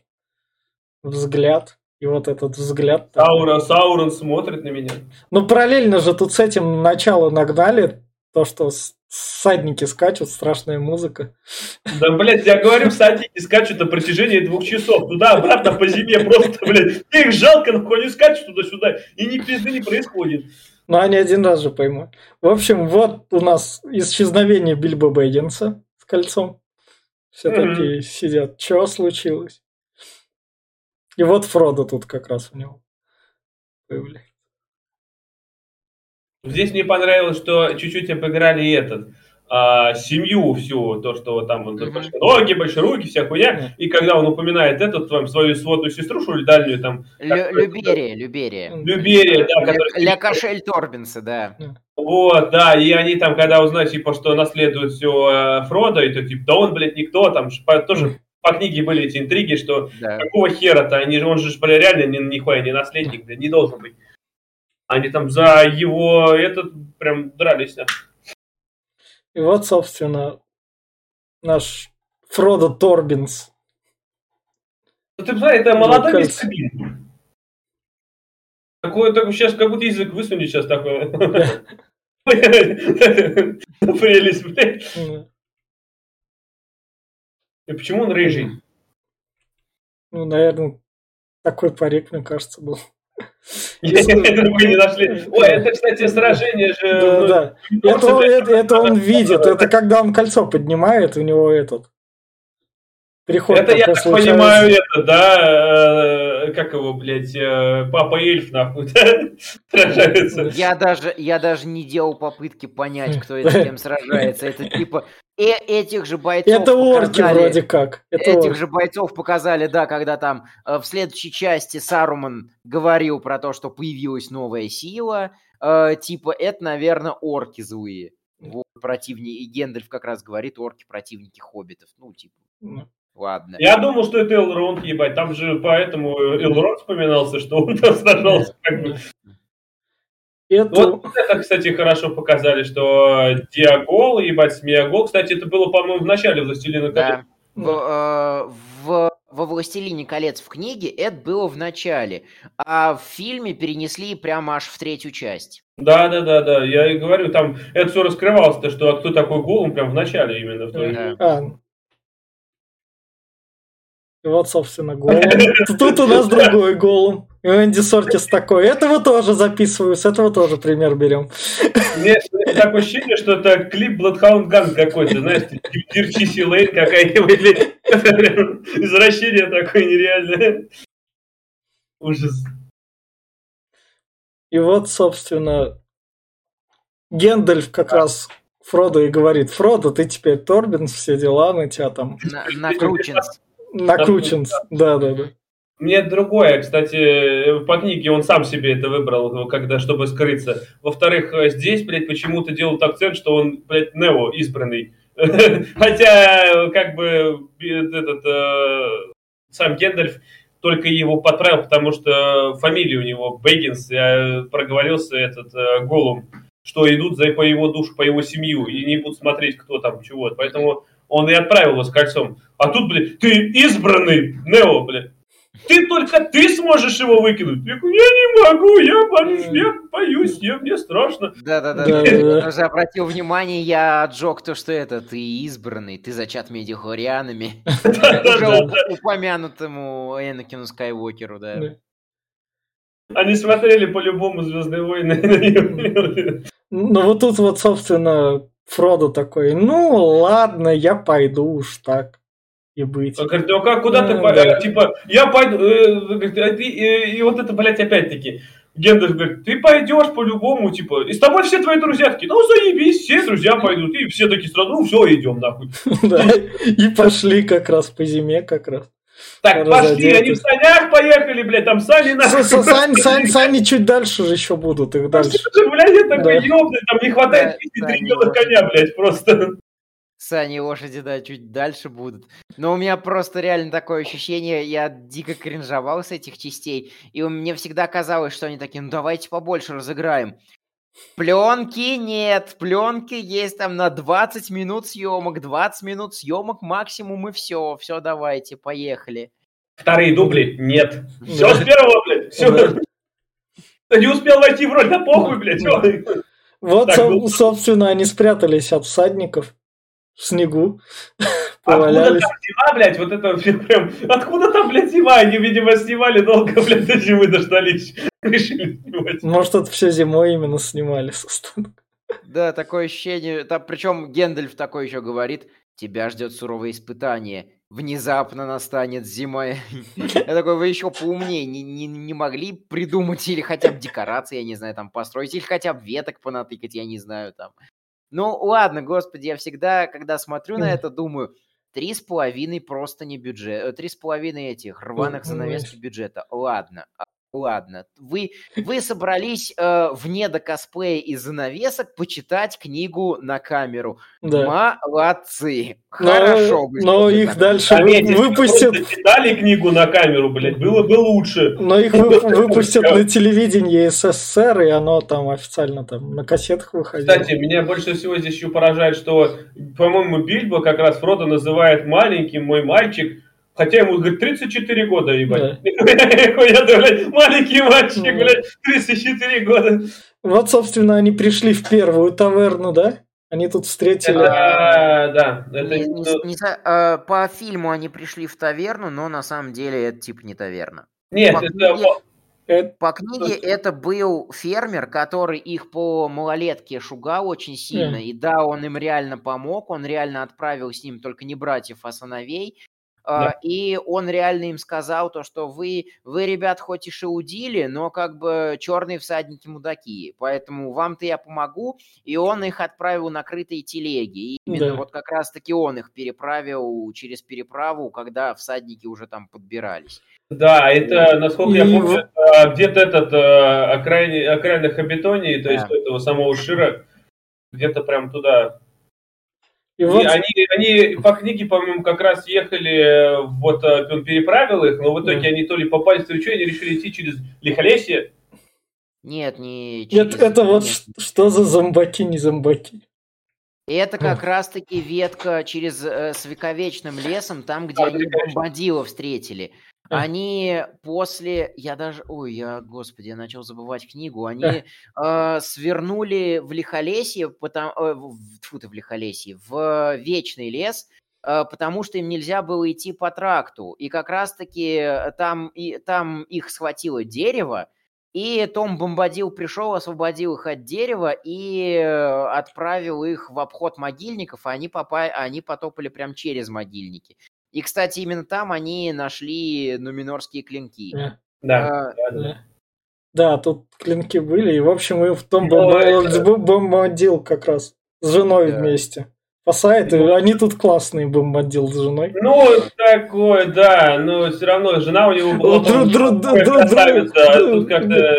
Взгляд. И вот этот взгляд. Саурон, Саурон смотрит на меня. Ну, параллельно же тут с этим начало нагнали. То, что Садники скачут, страшная музыка. Да, блядь, я говорю, садники скачут на протяжении двух часов. Туда-обратно по зиме просто, блядь. Их жалко, нахуй они скачут туда-сюда. И ни пизды не происходит. Ну, они один раз же поймут. В общем, вот у нас исчезновение Бильбо Бэггинса с кольцом. Все mm-hmm. такие сидят. Что случилось? И вот Фродо тут как раз у него появляется. Здесь мне понравилось, что чуть-чуть обыграли этот а, семью всю, то, что там вот, mm-hmm. ноги, большие руки, вся хуйня, mm-hmm. и когда он упоминает этот, там, свою сводную сеструшу или дальнюю там... Лю- Люберия, Люберия. Люберия, да. Который... Ля Кошель Торбинса, да. Вот, да, и они там, когда узнают, типа, что наследует все э, Фродо, и то, типа, да он, блядь, никто, там, тоже по книге были эти интриги, что да. какого хера-то, они же, он же, блядь, реально ни, нихуя не наследник, блядь, не должен быть. Они там за его этот прям дрались. И вот, собственно, наш Фродо Торбинс. Ну, ты посмотри, это молодой мистер Бин. Такой, такой, сейчас как будто язык высунет сейчас такой. [laughs] Прелесть, блядь. И почему он рыжий? Ну, наверное, такой парик, мне кажется, был. Это мы не нашли. Ой, это, кстати, сражение же... Да, ну. Это, это, он видит. Это когда он кольцо поднимает, у него этот... Приход это я так понимаю, это, да, э, как его, блядь, э, папа эльф, нахуй, [laughs] сражается. Я даже, я даже не делал попытки понять, кто это с кем сражается. Это типа э этих же бойцов Это орки показали, вроде как. Это этих орки. же бойцов показали, да, когда там э, в следующей части Саруман говорил про то, что появилась новая сила. Э, типа, это, наверное, орки злые. Вот, противники. И Гендальф как раз говорит, орки противники хоббитов. Ну, типа. Ладно. Я думал, что это Элронд, ебать. Там же поэтому Элронд вспоминался, что он там сражался. Как бы. Это... Вот это, кстати, хорошо показали, что Диагол, ебать, Смиагол. Кстати, это было, по-моему, в начале «Властелина колец». Да. В, э, в, во «Властелине колец» в книге это было в начале, а в фильме перенесли прямо аж в третью часть. Да, да, да, да. Я и говорю, там это все раскрывалось-то, что а кто такой Голум прям в начале именно. В той... да. а, и вот, собственно, голым. Тут у нас другой голым. И Энди Сортис такой. Этого тоже записываю, с этого тоже пример берем. Мне такое ощущение, что это клип Bloodhound Gun какой-то, знаешь, Дирчиси Лейн какая-нибудь. [laughs] Извращение такое нереальное. Ужас. И вот, собственно, Гендальф как раз Фродо и говорит, Фродо, ты теперь Торбин, все дела, на тебя там... Накручен. Накручен, да, да, да. Мне другое, кстати, по книге он сам себе это выбрал, когда, чтобы скрыться. Во-вторых, здесь, блядь, почему-то делают акцент, что он, блядь, Нео избранный. [laughs] Хотя, как бы, этот, э, сам Гендальф только его подправил, потому что фамилия у него Бэггинс, я проговорился этот э, Голум, что идут за по его душу, по его семью, и не будут смотреть, кто там чего. Поэтому он и отправил его с кольцом. А тут, блядь, ты избранный, Нео, блядь. Ты только ты сможешь его выкинуть. Я говорю, я не могу, я боюсь, я боюсь, я, мне страшно. Да-да-да, я уже обратил внимание, я отжег то, что это, ты избранный, ты зачат медихорианами. [laughs] Уже упомянутому Энакину Скайуокеру, да. Они смотрели по-любому «Звездные войны». [laughs] Ну вот тут вот, собственно, Фродо такой, ну ладно, я пойду уж так и быть. Он говорит, ну как, куда ты, да. типа, я пойду, э, а э, и вот это, блядь, опять-таки, Гендальф говорит, ты пойдешь по-любому, типа, и с тобой все твои друзья такие, ну заебись, все друзья пойдут, и все такие сразу, ну все, идем нахуй. [laughs] Да, и пошли как раз по зиме как раз. Так, пошли, они в санях поехали, блядь, там сани нахуй. Сани, сани, сани чуть дальше же еще будут, их дальше. Блядь, я такой ёбный, там не хватает 33 белых коня, блядь, просто. Сани и лошади, да, чуть дальше будут. Но у меня просто реально такое ощущение, я дико кринжовал с этих частей, и мне всегда казалось, что они такие, ну давайте побольше разыграем. Пленки нет, пленки есть там на 20 минут съемок, 20 минут съемок максимум и все, все давайте, поехали. Вторые дубли нет. Все с первого, блядь, все. Ты не успел войти в роль, да похуй, блядь. Вот, собственно, они спрятались от всадников в снегу. Откуда там зима, блядь, вот это прям, откуда там, блядь, зима? Они, видимо, снимали долго, [laughs] блядь, до зимы дождались. [laughs] Решили снимать. Может, это все зимой именно снимали со Да, такое ощущение, там, причем Гендальф такой еще говорит, тебя ждет суровое испытание, внезапно настанет зима. [laughs] Я такой, вы еще поумнее не, не, не могли придумать или хотя бы декорации, я не знаю, там построить, или хотя бы веток понатыкать, я не знаю, там. Ну, ладно, господи, я всегда, когда смотрю на это, думаю, три с половиной просто не бюджет, э, три с половиной этих рваных занавески бюджета. Ладно, а Ладно, вы, вы собрались э, вне до косплея и занавесок почитать книгу на камеру. Да. Молодцы. Хорошо. Но, но их дальше Заметьте, выпустят... читали книгу на камеру, блядь, было бы лучше. Но их выпустят на телевидении СССР, и оно там официально там на кассетах выходило. Кстати, меня больше всего здесь еще поражает, что, по-моему, Бильбо как раз Фродо называет маленьким мой мальчик, Хотя ему, говорит, 34 года, ебать. Да. [laughs] маленький мальчик, ну. блядь, 34 года. Вот, собственно, они пришли в первую таверну, да? Они тут встретили... Да, да. Это... Не, не, не, э, по фильму они пришли в таверну, но на самом деле это типа не таверна. Нет, по это... Книге, по книге это был фермер, который их по малолетке шугал очень сильно. Yeah. И да, он им реально помог, он реально отправил с ним только не братьев, а сыновей. Да. Uh, и он реально им сказал то, что вы, вы, ребят, хоть и шаудили, но как бы черные всадники мудаки, поэтому вам-то я помогу. И он их отправил на крытые телеги. И именно да. вот как раз-таки он их переправил через переправу, когда всадники уже там подбирались. Да, это, насколько и... я помню, вот... где-то этот окраин, окраина Хабитонии, то да. есть этого самого Шира, где-то прям туда и вот... они, они по книге, по-моему, как раз ехали, вот э, он переправил их, но в итоге они то ли попали, ли что, они решили идти через Лихолесье. Нет, не через... Нет, это вот Нет. что за зомбаки, не зомбаки. Это как раз-таки ветка через э, с вековечным лесом, там, где а, они бомбадила встретили. Они после, я даже, ой, я, господи, я начал забывать книгу. Они э, свернули в Лихолесье, потому, э, фу ты в Лихолесье, в Вечный лес, э, потому что им нельзя было идти по тракту. И как раз-таки там, и, там их схватило дерево, и Том Бомбадил пришел, освободил их от дерева и э, отправил их в обход могильников, а они, попали, они потопали прям через могильники. И, кстати, именно там они нашли нуминорские клинки. Да, да, а, да. да. тут клинки были, и, в общем, и в том ну, бомбардил как раз с женой да. вместе. Спасает, ну, они тут классные бомбардил с женой. Ну, такое, да, но все равно жена у него была...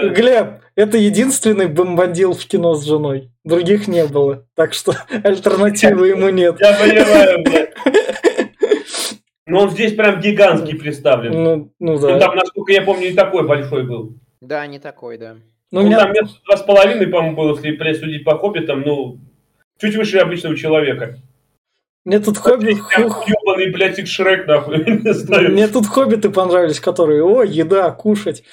Глеб, это единственный бомбандил в кино с женой. Других не было. Так что [laughs] альтернативы ему нет. Я понимаю, [laughs] Но он здесь прям гигантский представлен. Ну, ну да. Ну, там, насколько я помню, не такой большой был. Да, не такой, да. Ну, ну меня... там метр два с половиной, по-моему, было, если присудить по хоббитам, ну, чуть выше обычного человека. Мне тут хобби... Ёбаный, блядь, их Шрек, нахуй. [laughs] Мне тут хоббиты понравились, которые, о, еда, кушать.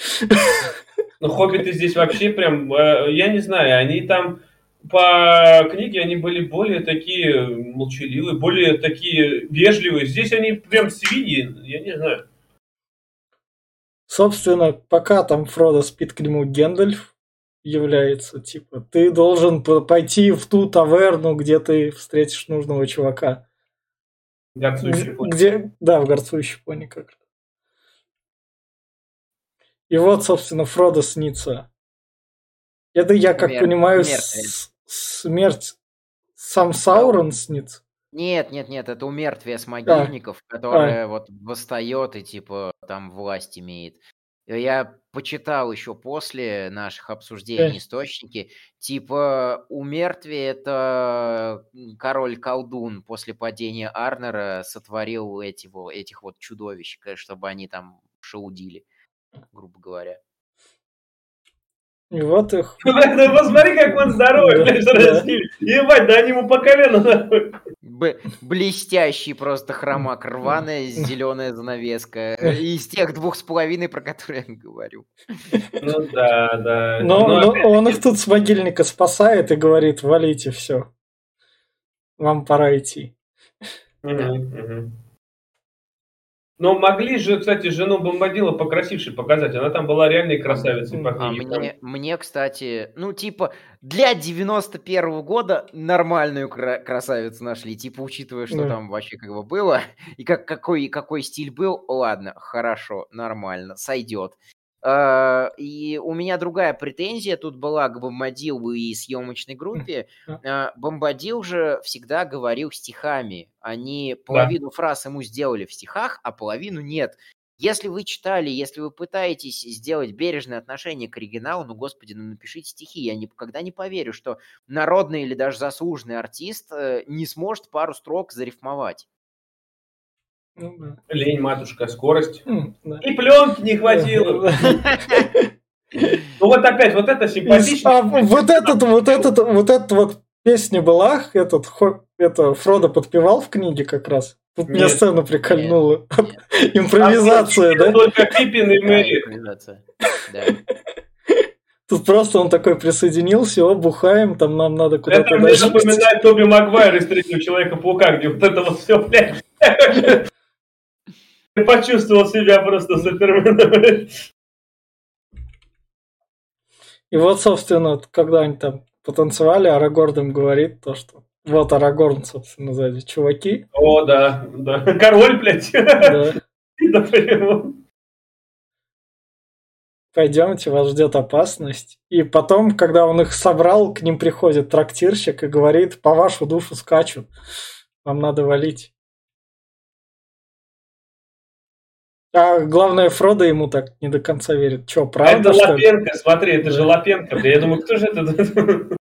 Ну, хоббиты здесь вообще прям, э, я не знаю, они там по книге они были более такие молчаливые, более такие вежливые. Здесь они прям свиньи, я не знаю. Собственно, пока там Фродо спит к нему Гендальф является, типа, ты должен пойти в ту таверну, где ты встретишь нужного чувака. Горцующий пони. Где, да, в горцующей пони как раз. И вот, собственно, Фродо снится. Это я, как Мер... понимаю, с... смерть сам Саурон снится. Нет, нет, нет, это умертвие с могильников, а. которое а. вот восстает и типа там власть имеет. Я почитал еще после наших обсуждений источники. Типа у мертвия это король-колдун после падения Арнера сотворил эти, этих вот чудовищ, чтобы они там шаудили, грубо говоря. И вот их. [laughs] Ну, посмотри, как он здоровый, блядь, Ебать, да они ему по колено Блестящий просто хромак, рваная зеленая занавеска. Из тех двух с половиной, про которые я говорю. Ну да, да. Но, но, но он их тут с могильника спасает и говорит, валите все. Вам пора идти. Угу, угу. Но могли же, кстати, жену Бомбадила покрасившей показать. Она там была реальной красавицей по книге. А мне, мне, кстати, ну, типа, для 91-го года нормальную красавицу нашли. Типа, учитывая, что да. там вообще как бы было, и как, какой, какой стиль был, ладно, хорошо, нормально, сойдет. Uh, и у меня другая претензия тут была к Бомбадилу и съемочной группе. Uh, Бомбадил же всегда говорил стихами. Они половину да. фраз ему сделали в стихах, а половину нет. Если вы читали, если вы пытаетесь сделать бережное отношение к оригиналу, ну, господи, ну, напишите стихи. Я никогда не поверю, что народный или даже заслуженный артист э, не сможет пару строк зарифмовать. Ну, да. Лень, матушка, скорость. Mm, да. И пленки не хватило. [laughs] Ну вот опять, вот это симпатично. А, вот этот, вот этот, вот этот вот песня была, этот, это Фродо подпевал в книге как раз. Тут меня сцена прикольнула. Импровизация, да? Только Пиппин и Мэри. Тут просто он такой присоединился, о, бухаем, там нам надо куда-то Это мне напоминает Тоби Магуайр из Третьего Человека-паука, где вот это вот все, блядь. [laughs] Почувствовал себя просто суперменом. И вот, собственно, когда они там потанцевали, Арагорн им говорит то, что вот Арагорн, собственно, сзади. Чуваки. О, да, да. Король, блядь. Да. Пойдемте, вас ждет опасность. И потом, когда он их собрал, к ним приходит трактирщик и говорит, по вашу душу скачу. Вам надо валить. А главное, Фродо ему так не до конца верит. Че, правда? А это Лапенко, смотри, это же Лапенко. Я думаю, кто же это? [laughs]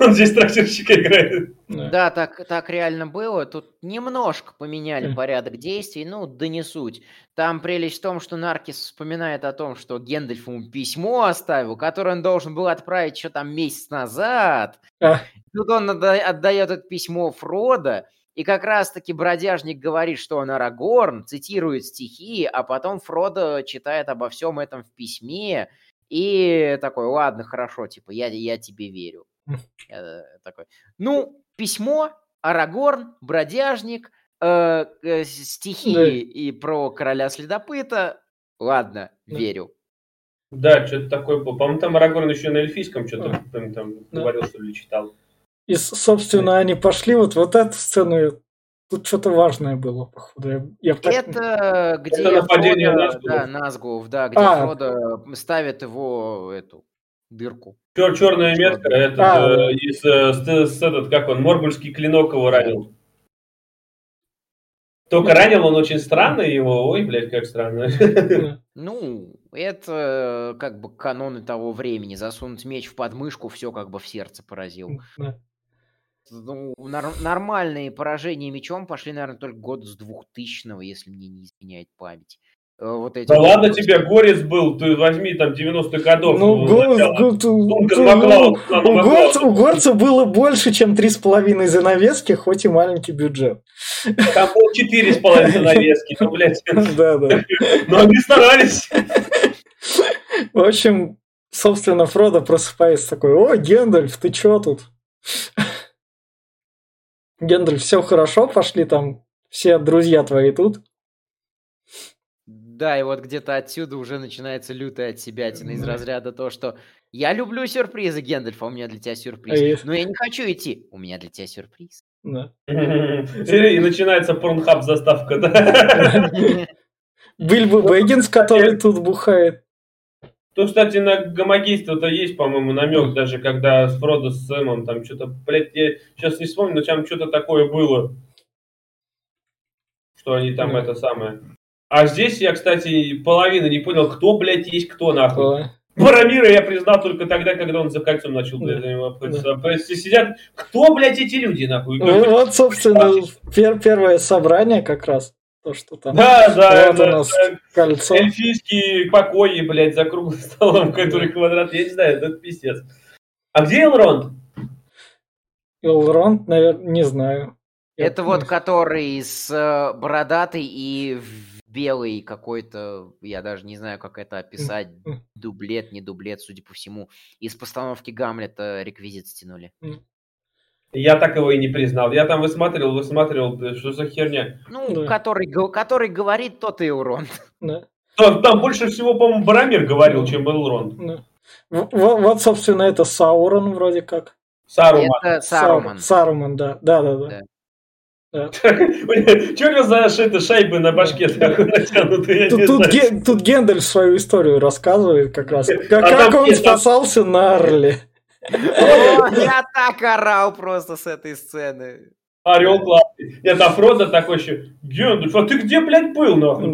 Он здесь трактирщика играет. Да, так, так реально было. Тут немножко поменяли порядок действий, ну, да не суть. Там прелесть в том, что Наркис вспоминает о том, что Гендальф ему письмо оставил, которое он должен был отправить еще там месяц назад. А. Тут он отдает это письмо Фродо, и как раз-таки бродяжник говорит, что он Арагорн, цитирует стихи, а потом Фродо читает обо всем этом в письме, и такой, ладно, хорошо, типа, я, я тебе верю. [laughs] Я такой, ну, письмо, Арагорн, бродяжник, э, э, стихи да. и про короля следопыта, ладно, да. верю. Да, что-то такое было. По-моему, там Арагорн еще на эльфийском что-то там, там да. говорил, что ли, читал. И, собственно, они пошли вот, вот эту сцену. Тут что-то важное было, походу. Я, я так... Это где это нападение Фродо, Назгулов. Да, Назгулов, да, где а. Фродо ставит его эту дырку. Чер черная метка, это а. э, из, э, с, с, этот, как он, Моргульский клинок его ранил. Только ранил он очень странно его. Ой, блядь, как странно. [laughs] Ну, это как бы каноны того времени. Засунуть меч в подмышку, все как бы в сердце поразил. Ну, нар- нормальные поражения мечом пошли, наверное, только год с 2000-го, если мне не изменяет память. Э, вот эти да ладно тебе, Горец был, ты возьми там 90-х годов. Ну, год, год, у, год, у Горца было больше, чем 3,5 занавески, хоть и маленький бюджет. Там было 4,5 [laughs] занавески, ну, блядь. Да, да. Но они старались. В общем, собственно, Фродо просыпается такой, о, Гендальф, ты чё тут? Гендальф, все хорошо, пошли там, все друзья твои тут. Да, и вот где-то отсюда уже начинается лютая от себя из разряда то, что я люблю сюрпризы, Гендальф, а у меня для тебя сюрприз. Но я не хочу идти, у меня для тебя сюрприз. Да. И начинается порнхаб заставка, да? Бильбо Бэггинс, который тут бухает. То, кстати, на гомогейство-то есть, по-моему, намек, даже когда с Фродо с Сэмом там что-то, блядь, я сейчас не вспомню, но там что-то такое было. Что они там это самое. А здесь я, кстати, половину не понял, кто, блядь, есть кто, нахуй. Барамира я признал только тогда, когда он за кольцом начал блядь, да. да. Сидят, кто, блядь, эти люди, нахуй? Ну, вот, собственно, пер первое собрание как раз. То, что там. Да, да, вот да, у нас да, кольцо. Эльфийские покои, блядь, за круглым столом, [laughs] который квадрат, я не знаю, это пиздец. А где Элронд? Элронд, наверное, не знаю. Это вот который с э, бородатой и белый какой-то, я даже не знаю, как это описать, дублет, не дублет, судя по всему. Из постановки Гамлета реквизит стянули. Я так его и не признал. Я там высматривал, высматривал, что за херня. Ну, да. который, который говорит, тот и урон. Да. Там, там больше всего, по-моему, Барамир говорил, чем был урон. Да. Вот, вот, собственно, это Саурон вроде как. Саруман. Это Саруман. Саруман, да. Да, да, да. да. Да. [laughs] Че у за это шайбы на башке натянутые? Тут, тут, ге, тут Гендель свою историю рассказывает как раз. Как, а как он спасался на Орле. [laughs] я так орал просто с этой сцены. Орел классный. Нет, а Фродо такой еще, Гендальф, а ты где, блядь, был, нахуй?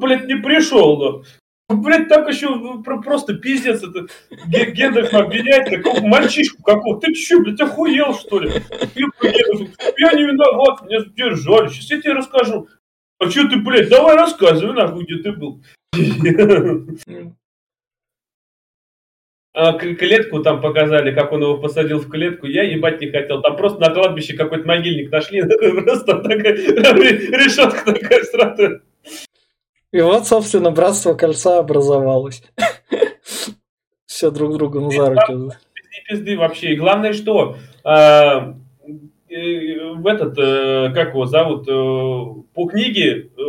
блядь, не пришел, нахуй? Блять, так еще просто пиздец это Гендальф обвиняет такого мальчишку какого. Ты че, блядь, охуел, что ли? Я не виноват, меня задержали. Сейчас я тебе расскажу. А что ты, блядь, давай рассказывай, нахуй, где ты был. А клетку там показали, как он его посадил в клетку, я ебать не хотел. Там просто на кладбище какой-то могильник нашли, [laughs] просто такая решетка такая сразу. И вот, собственно, братство кольца образовалось. [laughs] Все друг другом за руки. Пизды, пизды вообще. И главное, что а, в этот, э, как его зовут, э, по книге э,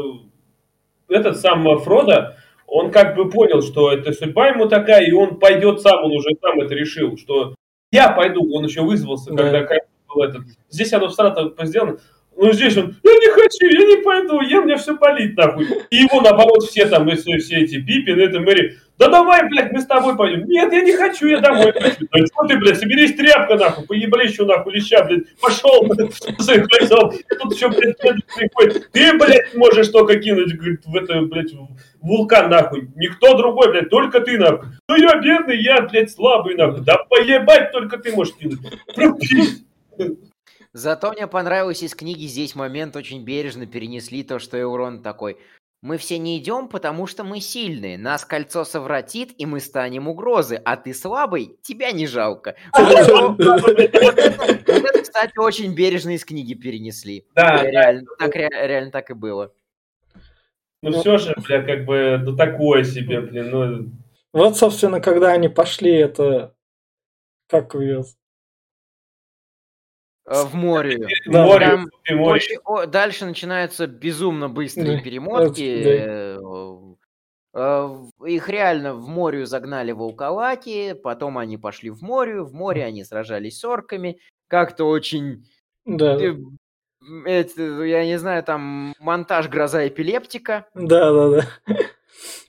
этот сам Фродо, он как бы понял, что это судьба ему такая, и он пойдет сам, он уже сам это решил, что я пойду, он еще вызвался, да. когда был этот. Здесь оно сразу сделано. Ну, здесь он, я не хочу, я не пойду, я, мне все болит, нахуй. И его, наоборот, все там, все, все эти Пипин, это Мэри, да давай, блядь, мы с тобой пойдем. Нет, я не хочу, я домой хочу. Да что ты, блядь, соберись тряпка, нахуй, поебали еще, нахуй, леща, блядь, пошел. [laughs] И тут еще, блядь, приходит. Ты, блядь, можешь только кинуть, говорит, в это, блядь, вулкан, нахуй. Никто другой, блядь, только ты, нахуй. Ну я бедный, я, блядь, слабый, нахуй. Да поебать только ты можешь кинуть. Зато мне понравилось из книги здесь момент очень бережно перенесли то, что Эурон такой. Мы все не идем, потому что мы сильные. Нас кольцо совратит, и мы станем угрозы. А ты слабый, тебя не жалко. [laughs] Вот это, кстати, очень бережно из книги перенесли. Да. Реально так и было. Ну все же, бля, как бы, ну такое себе, блин, ну... Вот, собственно, когда они пошли, это... Как ее в море. Да, море, Прям море. Очень, о, дальше начинаются безумно быстрые да. перемотки. Да. Э, их реально в море загнали волколаки, потом они пошли в море, в море они сражались с орками. Как-то очень... Да. Э, это, я не знаю, там монтаж гроза эпилептика. Да, да, да.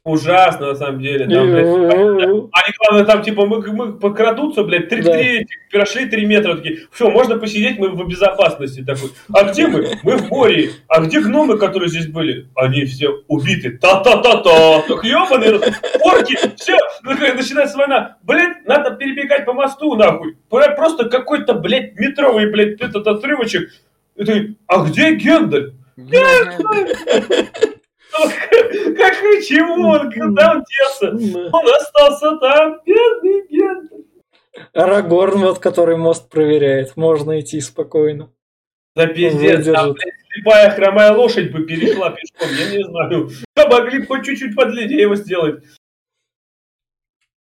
Ужасно, на самом деле. Там, блядь, [laughs] они, главное, там, типа, мы, мы покрадутся, блядь, три, да. три, прошли три метра, такие, все, можно посидеть, мы в безопасности. Такой, а где мы? Мы в море. А где гномы, которые здесь были? Они все убиты. Та-та-та-та. Так, ебаные, орки, все, начинается война. Блядь, надо перебегать по мосту, нахуй. Просто какой-то, блядь, метровый, блядь, этот отрывочек. И ты, а где Гендаль? Как чему он, куда он делся? Он остался там, бедный Гендаль. Арагорн, вот который мост проверяет, можно идти спокойно. Да пиздец, там, слепая хромая лошадь бы перешла пешком, я не знаю. Могли бы хоть чуть-чуть подлиннее его сделать.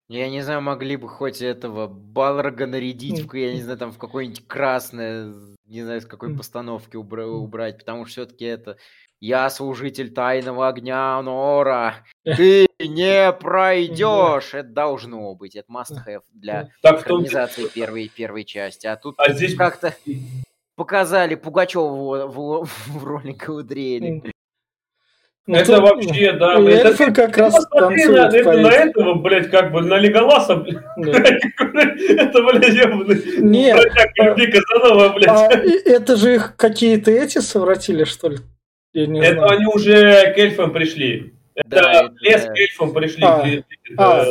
Я не знаю, могли бы хоть этого Балрога нарядить, в, я не знаю, там в какое-нибудь красное, не знаю, с какой постановки убра- убрать, потому что все-таки это я служитель тайного огня Нора. [laughs] Ты не пройдешь. Это должно быть. Это must have для так, организации том... первой, первой части. А тут а здесь... как-то [laughs] показали Пугачева в, в, в роли Гаудриэля. Ну, это тут... вообще, да. Эльфы это, как раз танцуют. Это, на этого, блядь, как бы на Леголаса, блядь. [laughs] Это, блядь, ебаный. Нет. А, а это же их какие-то эти совратили, что ли? Я не это знаю. они уже к эльфам пришли. Это да, лес это... к эльфам пришли. А, а.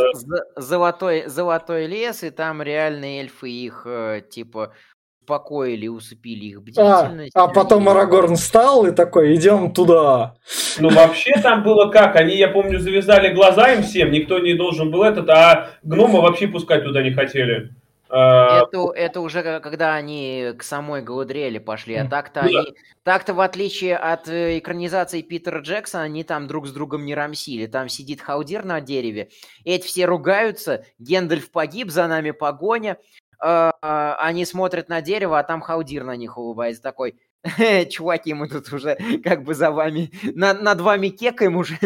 Золотой, золотой лес, и там реальные эльфы их, э, типа, успокоили, усыпили их бдительность. А, а потом Арагорн встал и такой, идем туда. Ну, вообще там было как? Они, я помню, завязали глаза им всем, никто не должен был этот, а гнома вообще пускать туда не хотели. А, это, это уже когда они к самой Галадриэле пошли, а так-то ну, они, так-то в отличие от э, экранизации Питера Джексона, они там друг с другом не рамсили. Там сидит Хаудир на дереве, эти все ругаются, Гендальф погиб, за нами погоня, э, э, они смотрят на дерево, а там Хаудир на них улыбается такой, [laughs] чуваки, мы тут уже как бы за вами, на, над вами кекаем уже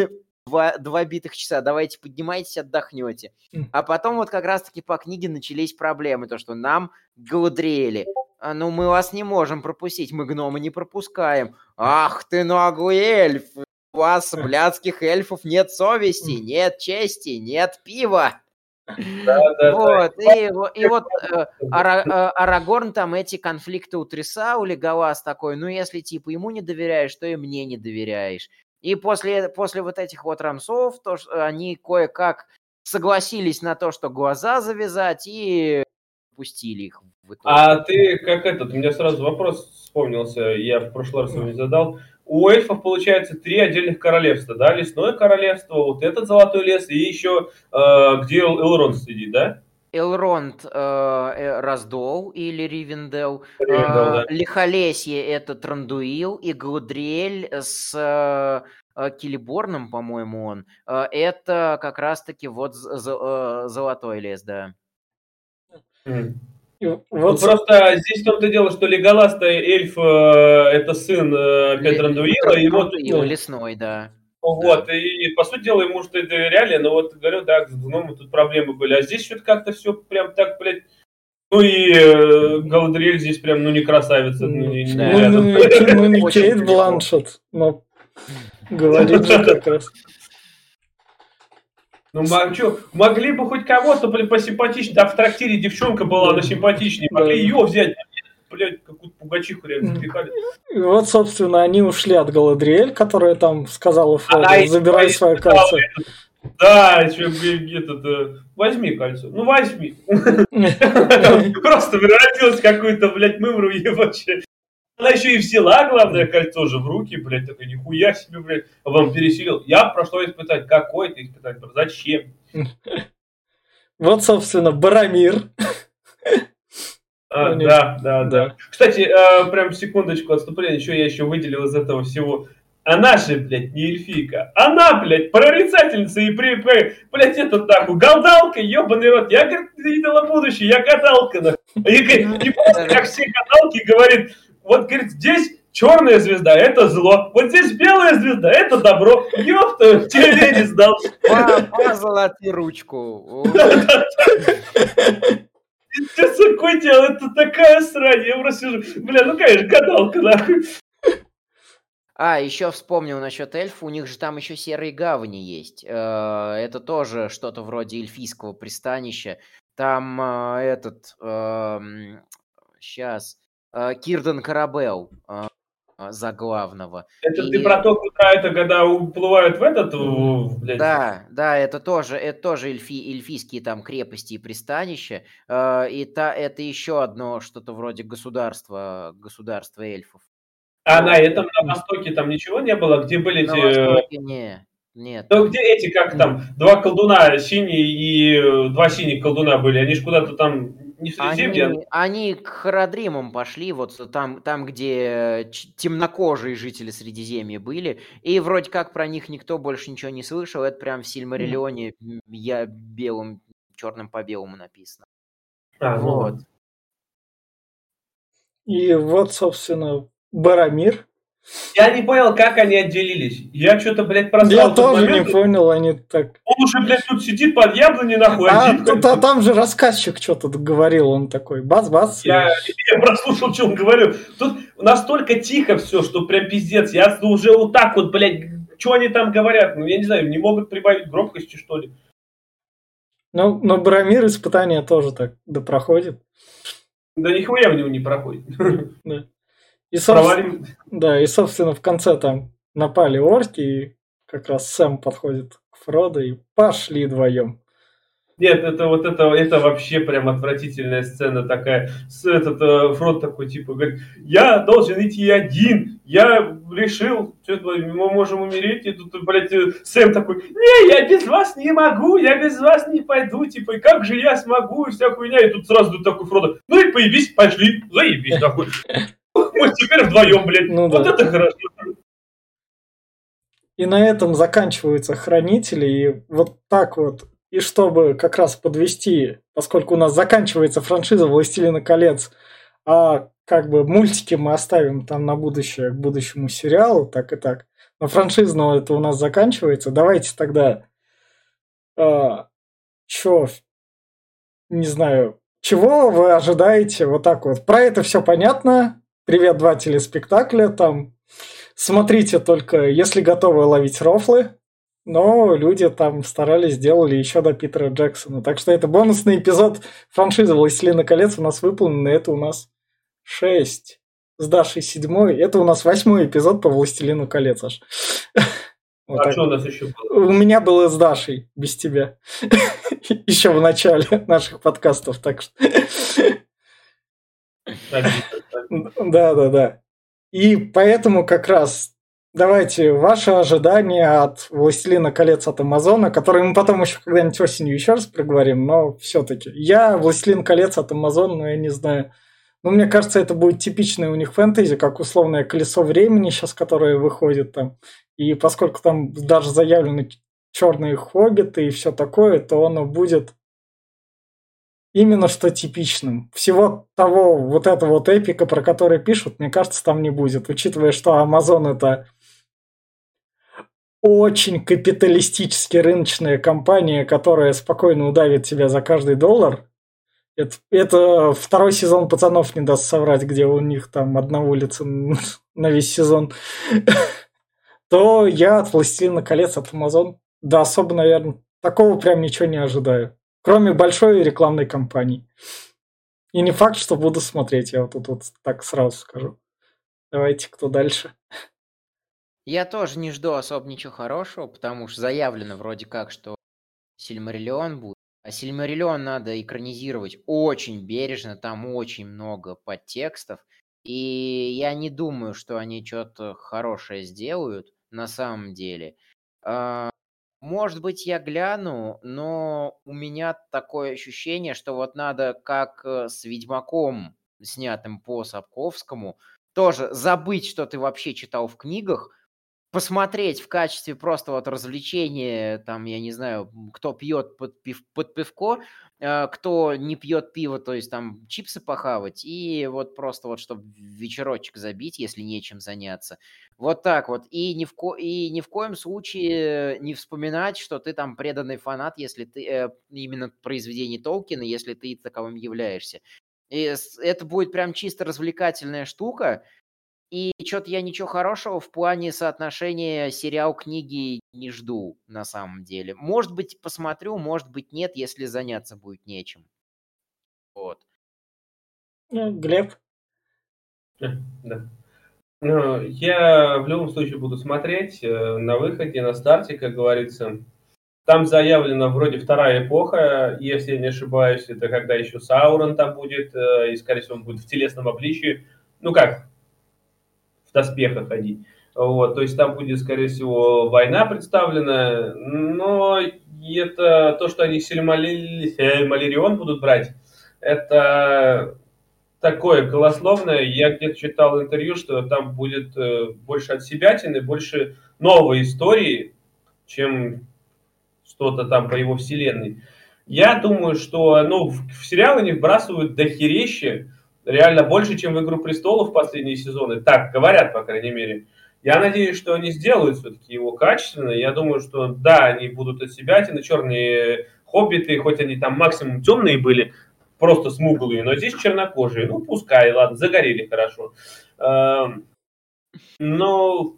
два, два битых часа, давайте поднимайтесь, отдохнете. А потом вот как раз-таки по книге начались проблемы, то, что нам Галадриэли, а, ну мы вас не можем пропустить, мы гномы не пропускаем. Ах ты наглый эльф, у вас, блядских эльфов, нет совести, нет чести, нет пива. Да, да, вот, да. И, и вот э, Ара, э, Арагорн там эти конфликты утрясал, Леголас такой, ну если типа ему не доверяешь, то и мне не доверяешь. И после, после вот этих вот рамсов, то, что они кое-как согласились на то, что глаза завязать, и пустили их в итоге. А ты как этот, у меня сразу вопрос вспомнился, я в прошлый раз его не задал. У эльфов получается три отдельных королевства, да? Лесное королевство, вот этот золотой лес и еще э, где Элронд сидит, да? Элронд э, э, Раздол или Ривендел, Ривендел э, да. Лихолесье это Трандуил, и Гаудриэль с э, Килиборном, по-моему, он, э, это как раз-таки вот з- Золотой лес, да. Mm. Вот ну, просто здесь в том-то дело, что Леголас-то эльф, это сын Петра Дуила, и вот... Лесной, да. Вот, да. и по сути дела ему что это доверяли, но вот говорю, да, с гномом тут проблемы были. А здесь что-то как-то все прям так, блядь, ну и э, Галадриэль здесь прям, ну не красавица. Ну, не, не да. ну, ну, не [laughs] Кейт Бланшет, но говорит же как раз. Ну, а что, могли бы хоть кого-то, посимпатичнее. Да, в трактире девчонка была, она симпатичнее. Могли ее взять, блядь, какую-то пугачиху реально запихали. И вот, собственно, они ушли от Галадриэль, которая там сказала Фроду, забирай свое кольцо. Да, еще этот, э, возьми кольцо. Ну, возьми. [laughs] Просто превратилась в какую-то, блядь, мымру вообще. Она еще и взяла, главное, кольцо же в руки, блядь, такой, нихуя себе, блядь, вам пересилил. Я прошло испытать. Какое это испытать? Зачем? [laughs] Вот, собственно, Барамир. [laughs] А, да, да, да. Кстати, э, прям секундочку отступления, еще я еще выделил из этого всего. Она же, блядь, не эльфийка. Она, блядь, прорицательница и при, при блядь, это так, гадалка, ебаный рот. Я, говорит, видела будущее, я гадалка. И, и просто как все гадалки говорит, вот, говорит, здесь черная звезда – это зло. Вот здесь белая звезда – это добро. Ёпта, тебе не сдал. Позолоти ручку. [laughs] Что такое дело? Это такая срань. Я просто сижу, бля, ну конечно, гадалка, нахуй. А, еще вспомнил насчет эльф, у них же там еще серые гавани есть. Э, это тоже что-то вроде эльфийского пристанища. Там э, этот, сейчас, эм, Кирден Карабел за главного. Это и... ты про то, куда это, когда уплывают в этот, блядь. Да, да, это тоже, это тоже эльфи, эльфийские там крепости и пристанища. Э, и та, это еще одно что-то вроде государства, государства эльфов. А на этом, на Востоке там ничего не было? Где были на эти... Востоке не, нет. Ну, где эти, как там, два колдуна синие и э, два синих колдуна были? Они же куда-то там не Средиземье. Они, они к Харадримам пошли, вот там, там, где темнокожие жители Средиземья были, и вроде как про них никто больше ничего не слышал, это прям в Сильмариллионе я белым, черным по белому написано. А, ну вот. И вот, собственно, Барамир, я не понял, как они отделились. Я что-то, блядь, просрал Я тоже момент. не понял, они так... Он уже, блядь, тут сидит под яблони, нахуй, а, один. Тут, а там же рассказчик что-то говорил, он такой, бац-бац. Я, я прослушал, что он говорил. Тут настолько тихо все, что прям пиздец. Я уже вот так вот, блядь, что они там говорят? Ну, я не знаю, не могут прибавить громкости, что ли. Ну, но Брамир испытания тоже так да проходит. Да нихуя в него не проходит. Да. И, собственно, да, и, собственно, в конце там напали орки, и как раз Сэм подходит к Фродо, и пошли вдвоем. Нет, это вот это, это вообще прям отвратительная сцена такая. С этот э, Фрод такой типа говорит, я должен идти один, я решил, что мы можем умереть, и тут, блядь, э, Сэм такой, не, я без вас не могу, я без вас не пойду, типа, как же я смогу, и вся хуйня, и тут сразу такой Фродо, ну и поебись, пошли, заебись, такой. Мы теперь вдвоем, блядь. Ну, вот да. это хорошо. И на этом заканчиваются хранители. И вот так вот. И чтобы как раз подвести, поскольку у нас заканчивается франшиза «Властелина колец», а как бы мультики мы оставим там на будущее, к будущему сериалу, так и так. Но франшизного это у нас заканчивается. Давайте тогда... А, чё? Не знаю. Чего вы ожидаете? Вот так вот. Про это все понятно. Привет, два телеспектакля. Там смотрите только, если готовы ловить рофлы. Но люди там старались, сделали еще до Питера Джексона. Так что это бонусный эпизод франшизы «Властелина колец» у нас выполнен. Это у нас шесть. С Дашей седьмой. Это у нас восьмой эпизод по «Властелину колец» аж. [laughs] Вот а так. что у нас еще было? У меня было с Дашей, без тебя. [laughs] еще в начале наших подкастов, так что... Да, да, да. И поэтому как раз давайте ваши ожидания от «Властелина колец» от Амазона, которые мы потом еще когда-нибудь осенью еще раз проговорим, но все-таки. Я «Властелин колец» от Амазона, но я не знаю. Ну, мне кажется, это будет типичное у них фэнтези, как условное «Колесо времени» сейчас, которое выходит там. И поскольку там даже заявлены черные хоббиты и все такое, то оно будет именно что типичным. Всего того вот этого вот эпика, про который пишут, мне кажется, там не будет. Учитывая, что Amazon это очень капиталистически рыночная компания, которая спокойно удавит тебя за каждый доллар. Это, это второй сезон пацанов не даст соврать, где у них там одна улица [laughs] на весь сезон. [laughs] То я от Властелина колец, от Amazon, да особо, наверное, такого прям ничего не ожидаю. Кроме большой рекламной кампании. И не факт, что буду смотреть, я вот тут вот так сразу скажу. Давайте, кто дальше? Я тоже не жду особо ничего хорошего, потому что заявлено вроде как, что Сильмариллион будет. А Сильмариллион надо экранизировать очень бережно, там очень много подтекстов. И я не думаю, что они что-то хорошее сделают на самом деле. А, может быть, я гляну, но у меня такое ощущение, что вот надо, как э, с Ведьмаком, снятым по Сапковскому, тоже забыть, что ты вообще читал в книгах, посмотреть в качестве просто вот развлечения, там, я не знаю, кто пьет под, пив, под пивко, э, кто не пьет пиво, то есть там чипсы похавать, и вот просто вот, чтобы вечерочек забить, если нечем заняться. Вот так вот. И ни в, ко... и ни в коем случае не вспоминать, что ты там преданный фанат, если ты э, именно произведений Толкина, если ты таковым являешься. И это будет прям чисто развлекательная штука. И что-то я ничего хорошего в плане соотношения сериал-книги не жду, на самом деле. Может быть, посмотрю, может быть, нет, если заняться будет нечем. Вот. Ну, Глеб? Да. Ну, я в любом случае буду смотреть э, на выходе, на старте, как говорится. Там заявлена вроде вторая эпоха, если я не ошибаюсь, это когда еще Саурон там будет, э, и, скорее всего, он будет в телесном обличии. Ну как, доспехах ходить. Вот, то есть там будет, скорее всего, война представлена, но это то, что они Сильмалирион будут брать, это такое голословное. Я где-то читал интервью, что там будет э, больше от себятины, больше новой истории, чем что-то там по его вселенной. Я думаю, что ну, в, сериалы они вбрасывают дохерещи, реально больше, чем в «Игру престолов» последние сезоны. Так говорят, по крайней мере. Я надеюсь, что они сделают все-таки его качественно. Я думаю, что да, они будут от себя, на черные хоббиты, хоть они там максимум темные были, просто смуглые, но здесь чернокожие. Ну, пускай, ладно, загорели хорошо. Эм, но,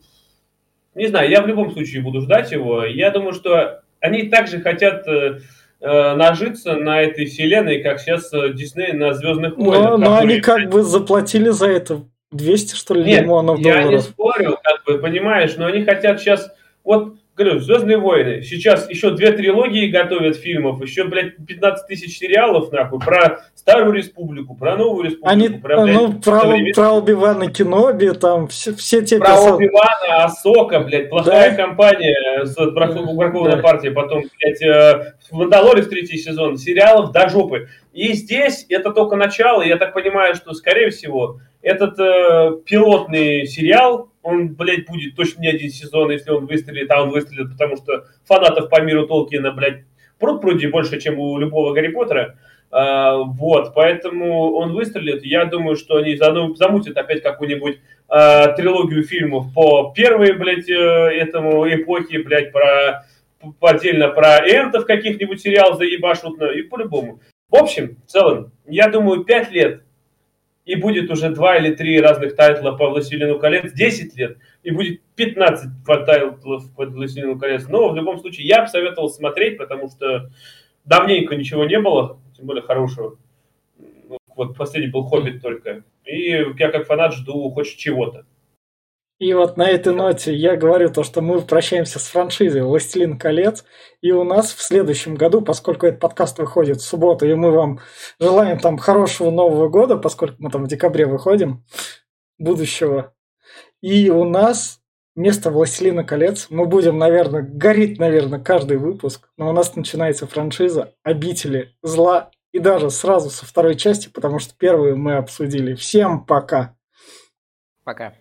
не знаю, я в любом случае буду ждать его. Я думаю, что они также хотят э, нажиться на этой вселенной, как сейчас э, Дисней на Звездных войнах. Но, но они как бы заплатили за это 200, что ли, Нет, миллионов долларов. я не спорю, как бы, понимаешь, но они хотят сейчас... Вот Говорю, Звездные войны. Сейчас еще две трилогии готовят фильмов, еще, блядь, 15 тысяч сериалов, нахуй, про Старую Республику, про Новую Республику. Они, про, блядь, ну, про, современ... про Оби-Вана Кеноби, там все, все те... Про персо... Оби-Вана, Асока, блядь, плохая да? компания, с бракованной да. партией, потом, блядь, э, Мандалорец третий сезон, сериалов до жопы. И здесь это только начало, я так понимаю, что, скорее всего, этот э, пилотный сериал, он, блядь, будет точно не один сезон, если он выстрелит, а он выстрелит, потому что фанатов по миру Толкина, блядь, пруд пруди больше, чем у любого Гарри Поттера. А, вот, поэтому он выстрелит. Я думаю, что они замутят опять какую-нибудь а, трилогию фильмов по первой, блядь, э, этому эпохе, блядь, про отдельно про энтов каких-нибудь сериал заебашут, и по-любому. В общем, в целом, я думаю, пять лет и будет уже два или три разных тайтла по «Властелину колец», 10 лет, и будет 15 тайтлов по «Властелину колец». Но в любом случае я бы советовал смотреть, потому что давненько ничего не было, тем более хорошего. Вот последний был «Хоббит» только. И я как фанат жду хоть чего-то. И вот на этой ноте я говорю то, что мы прощаемся с франшизой «Властелин колец», и у нас в следующем году, поскольку этот подкаст выходит в субботу, и мы вам желаем там хорошего Нового года, поскольку мы там в декабре выходим, будущего, и у нас вместо «Властелина колец» мы будем, наверное, гореть, наверное, каждый выпуск, но у нас начинается франшиза «Обители зла», и даже сразу со второй части, потому что первую мы обсудили. Всем пока! Пока.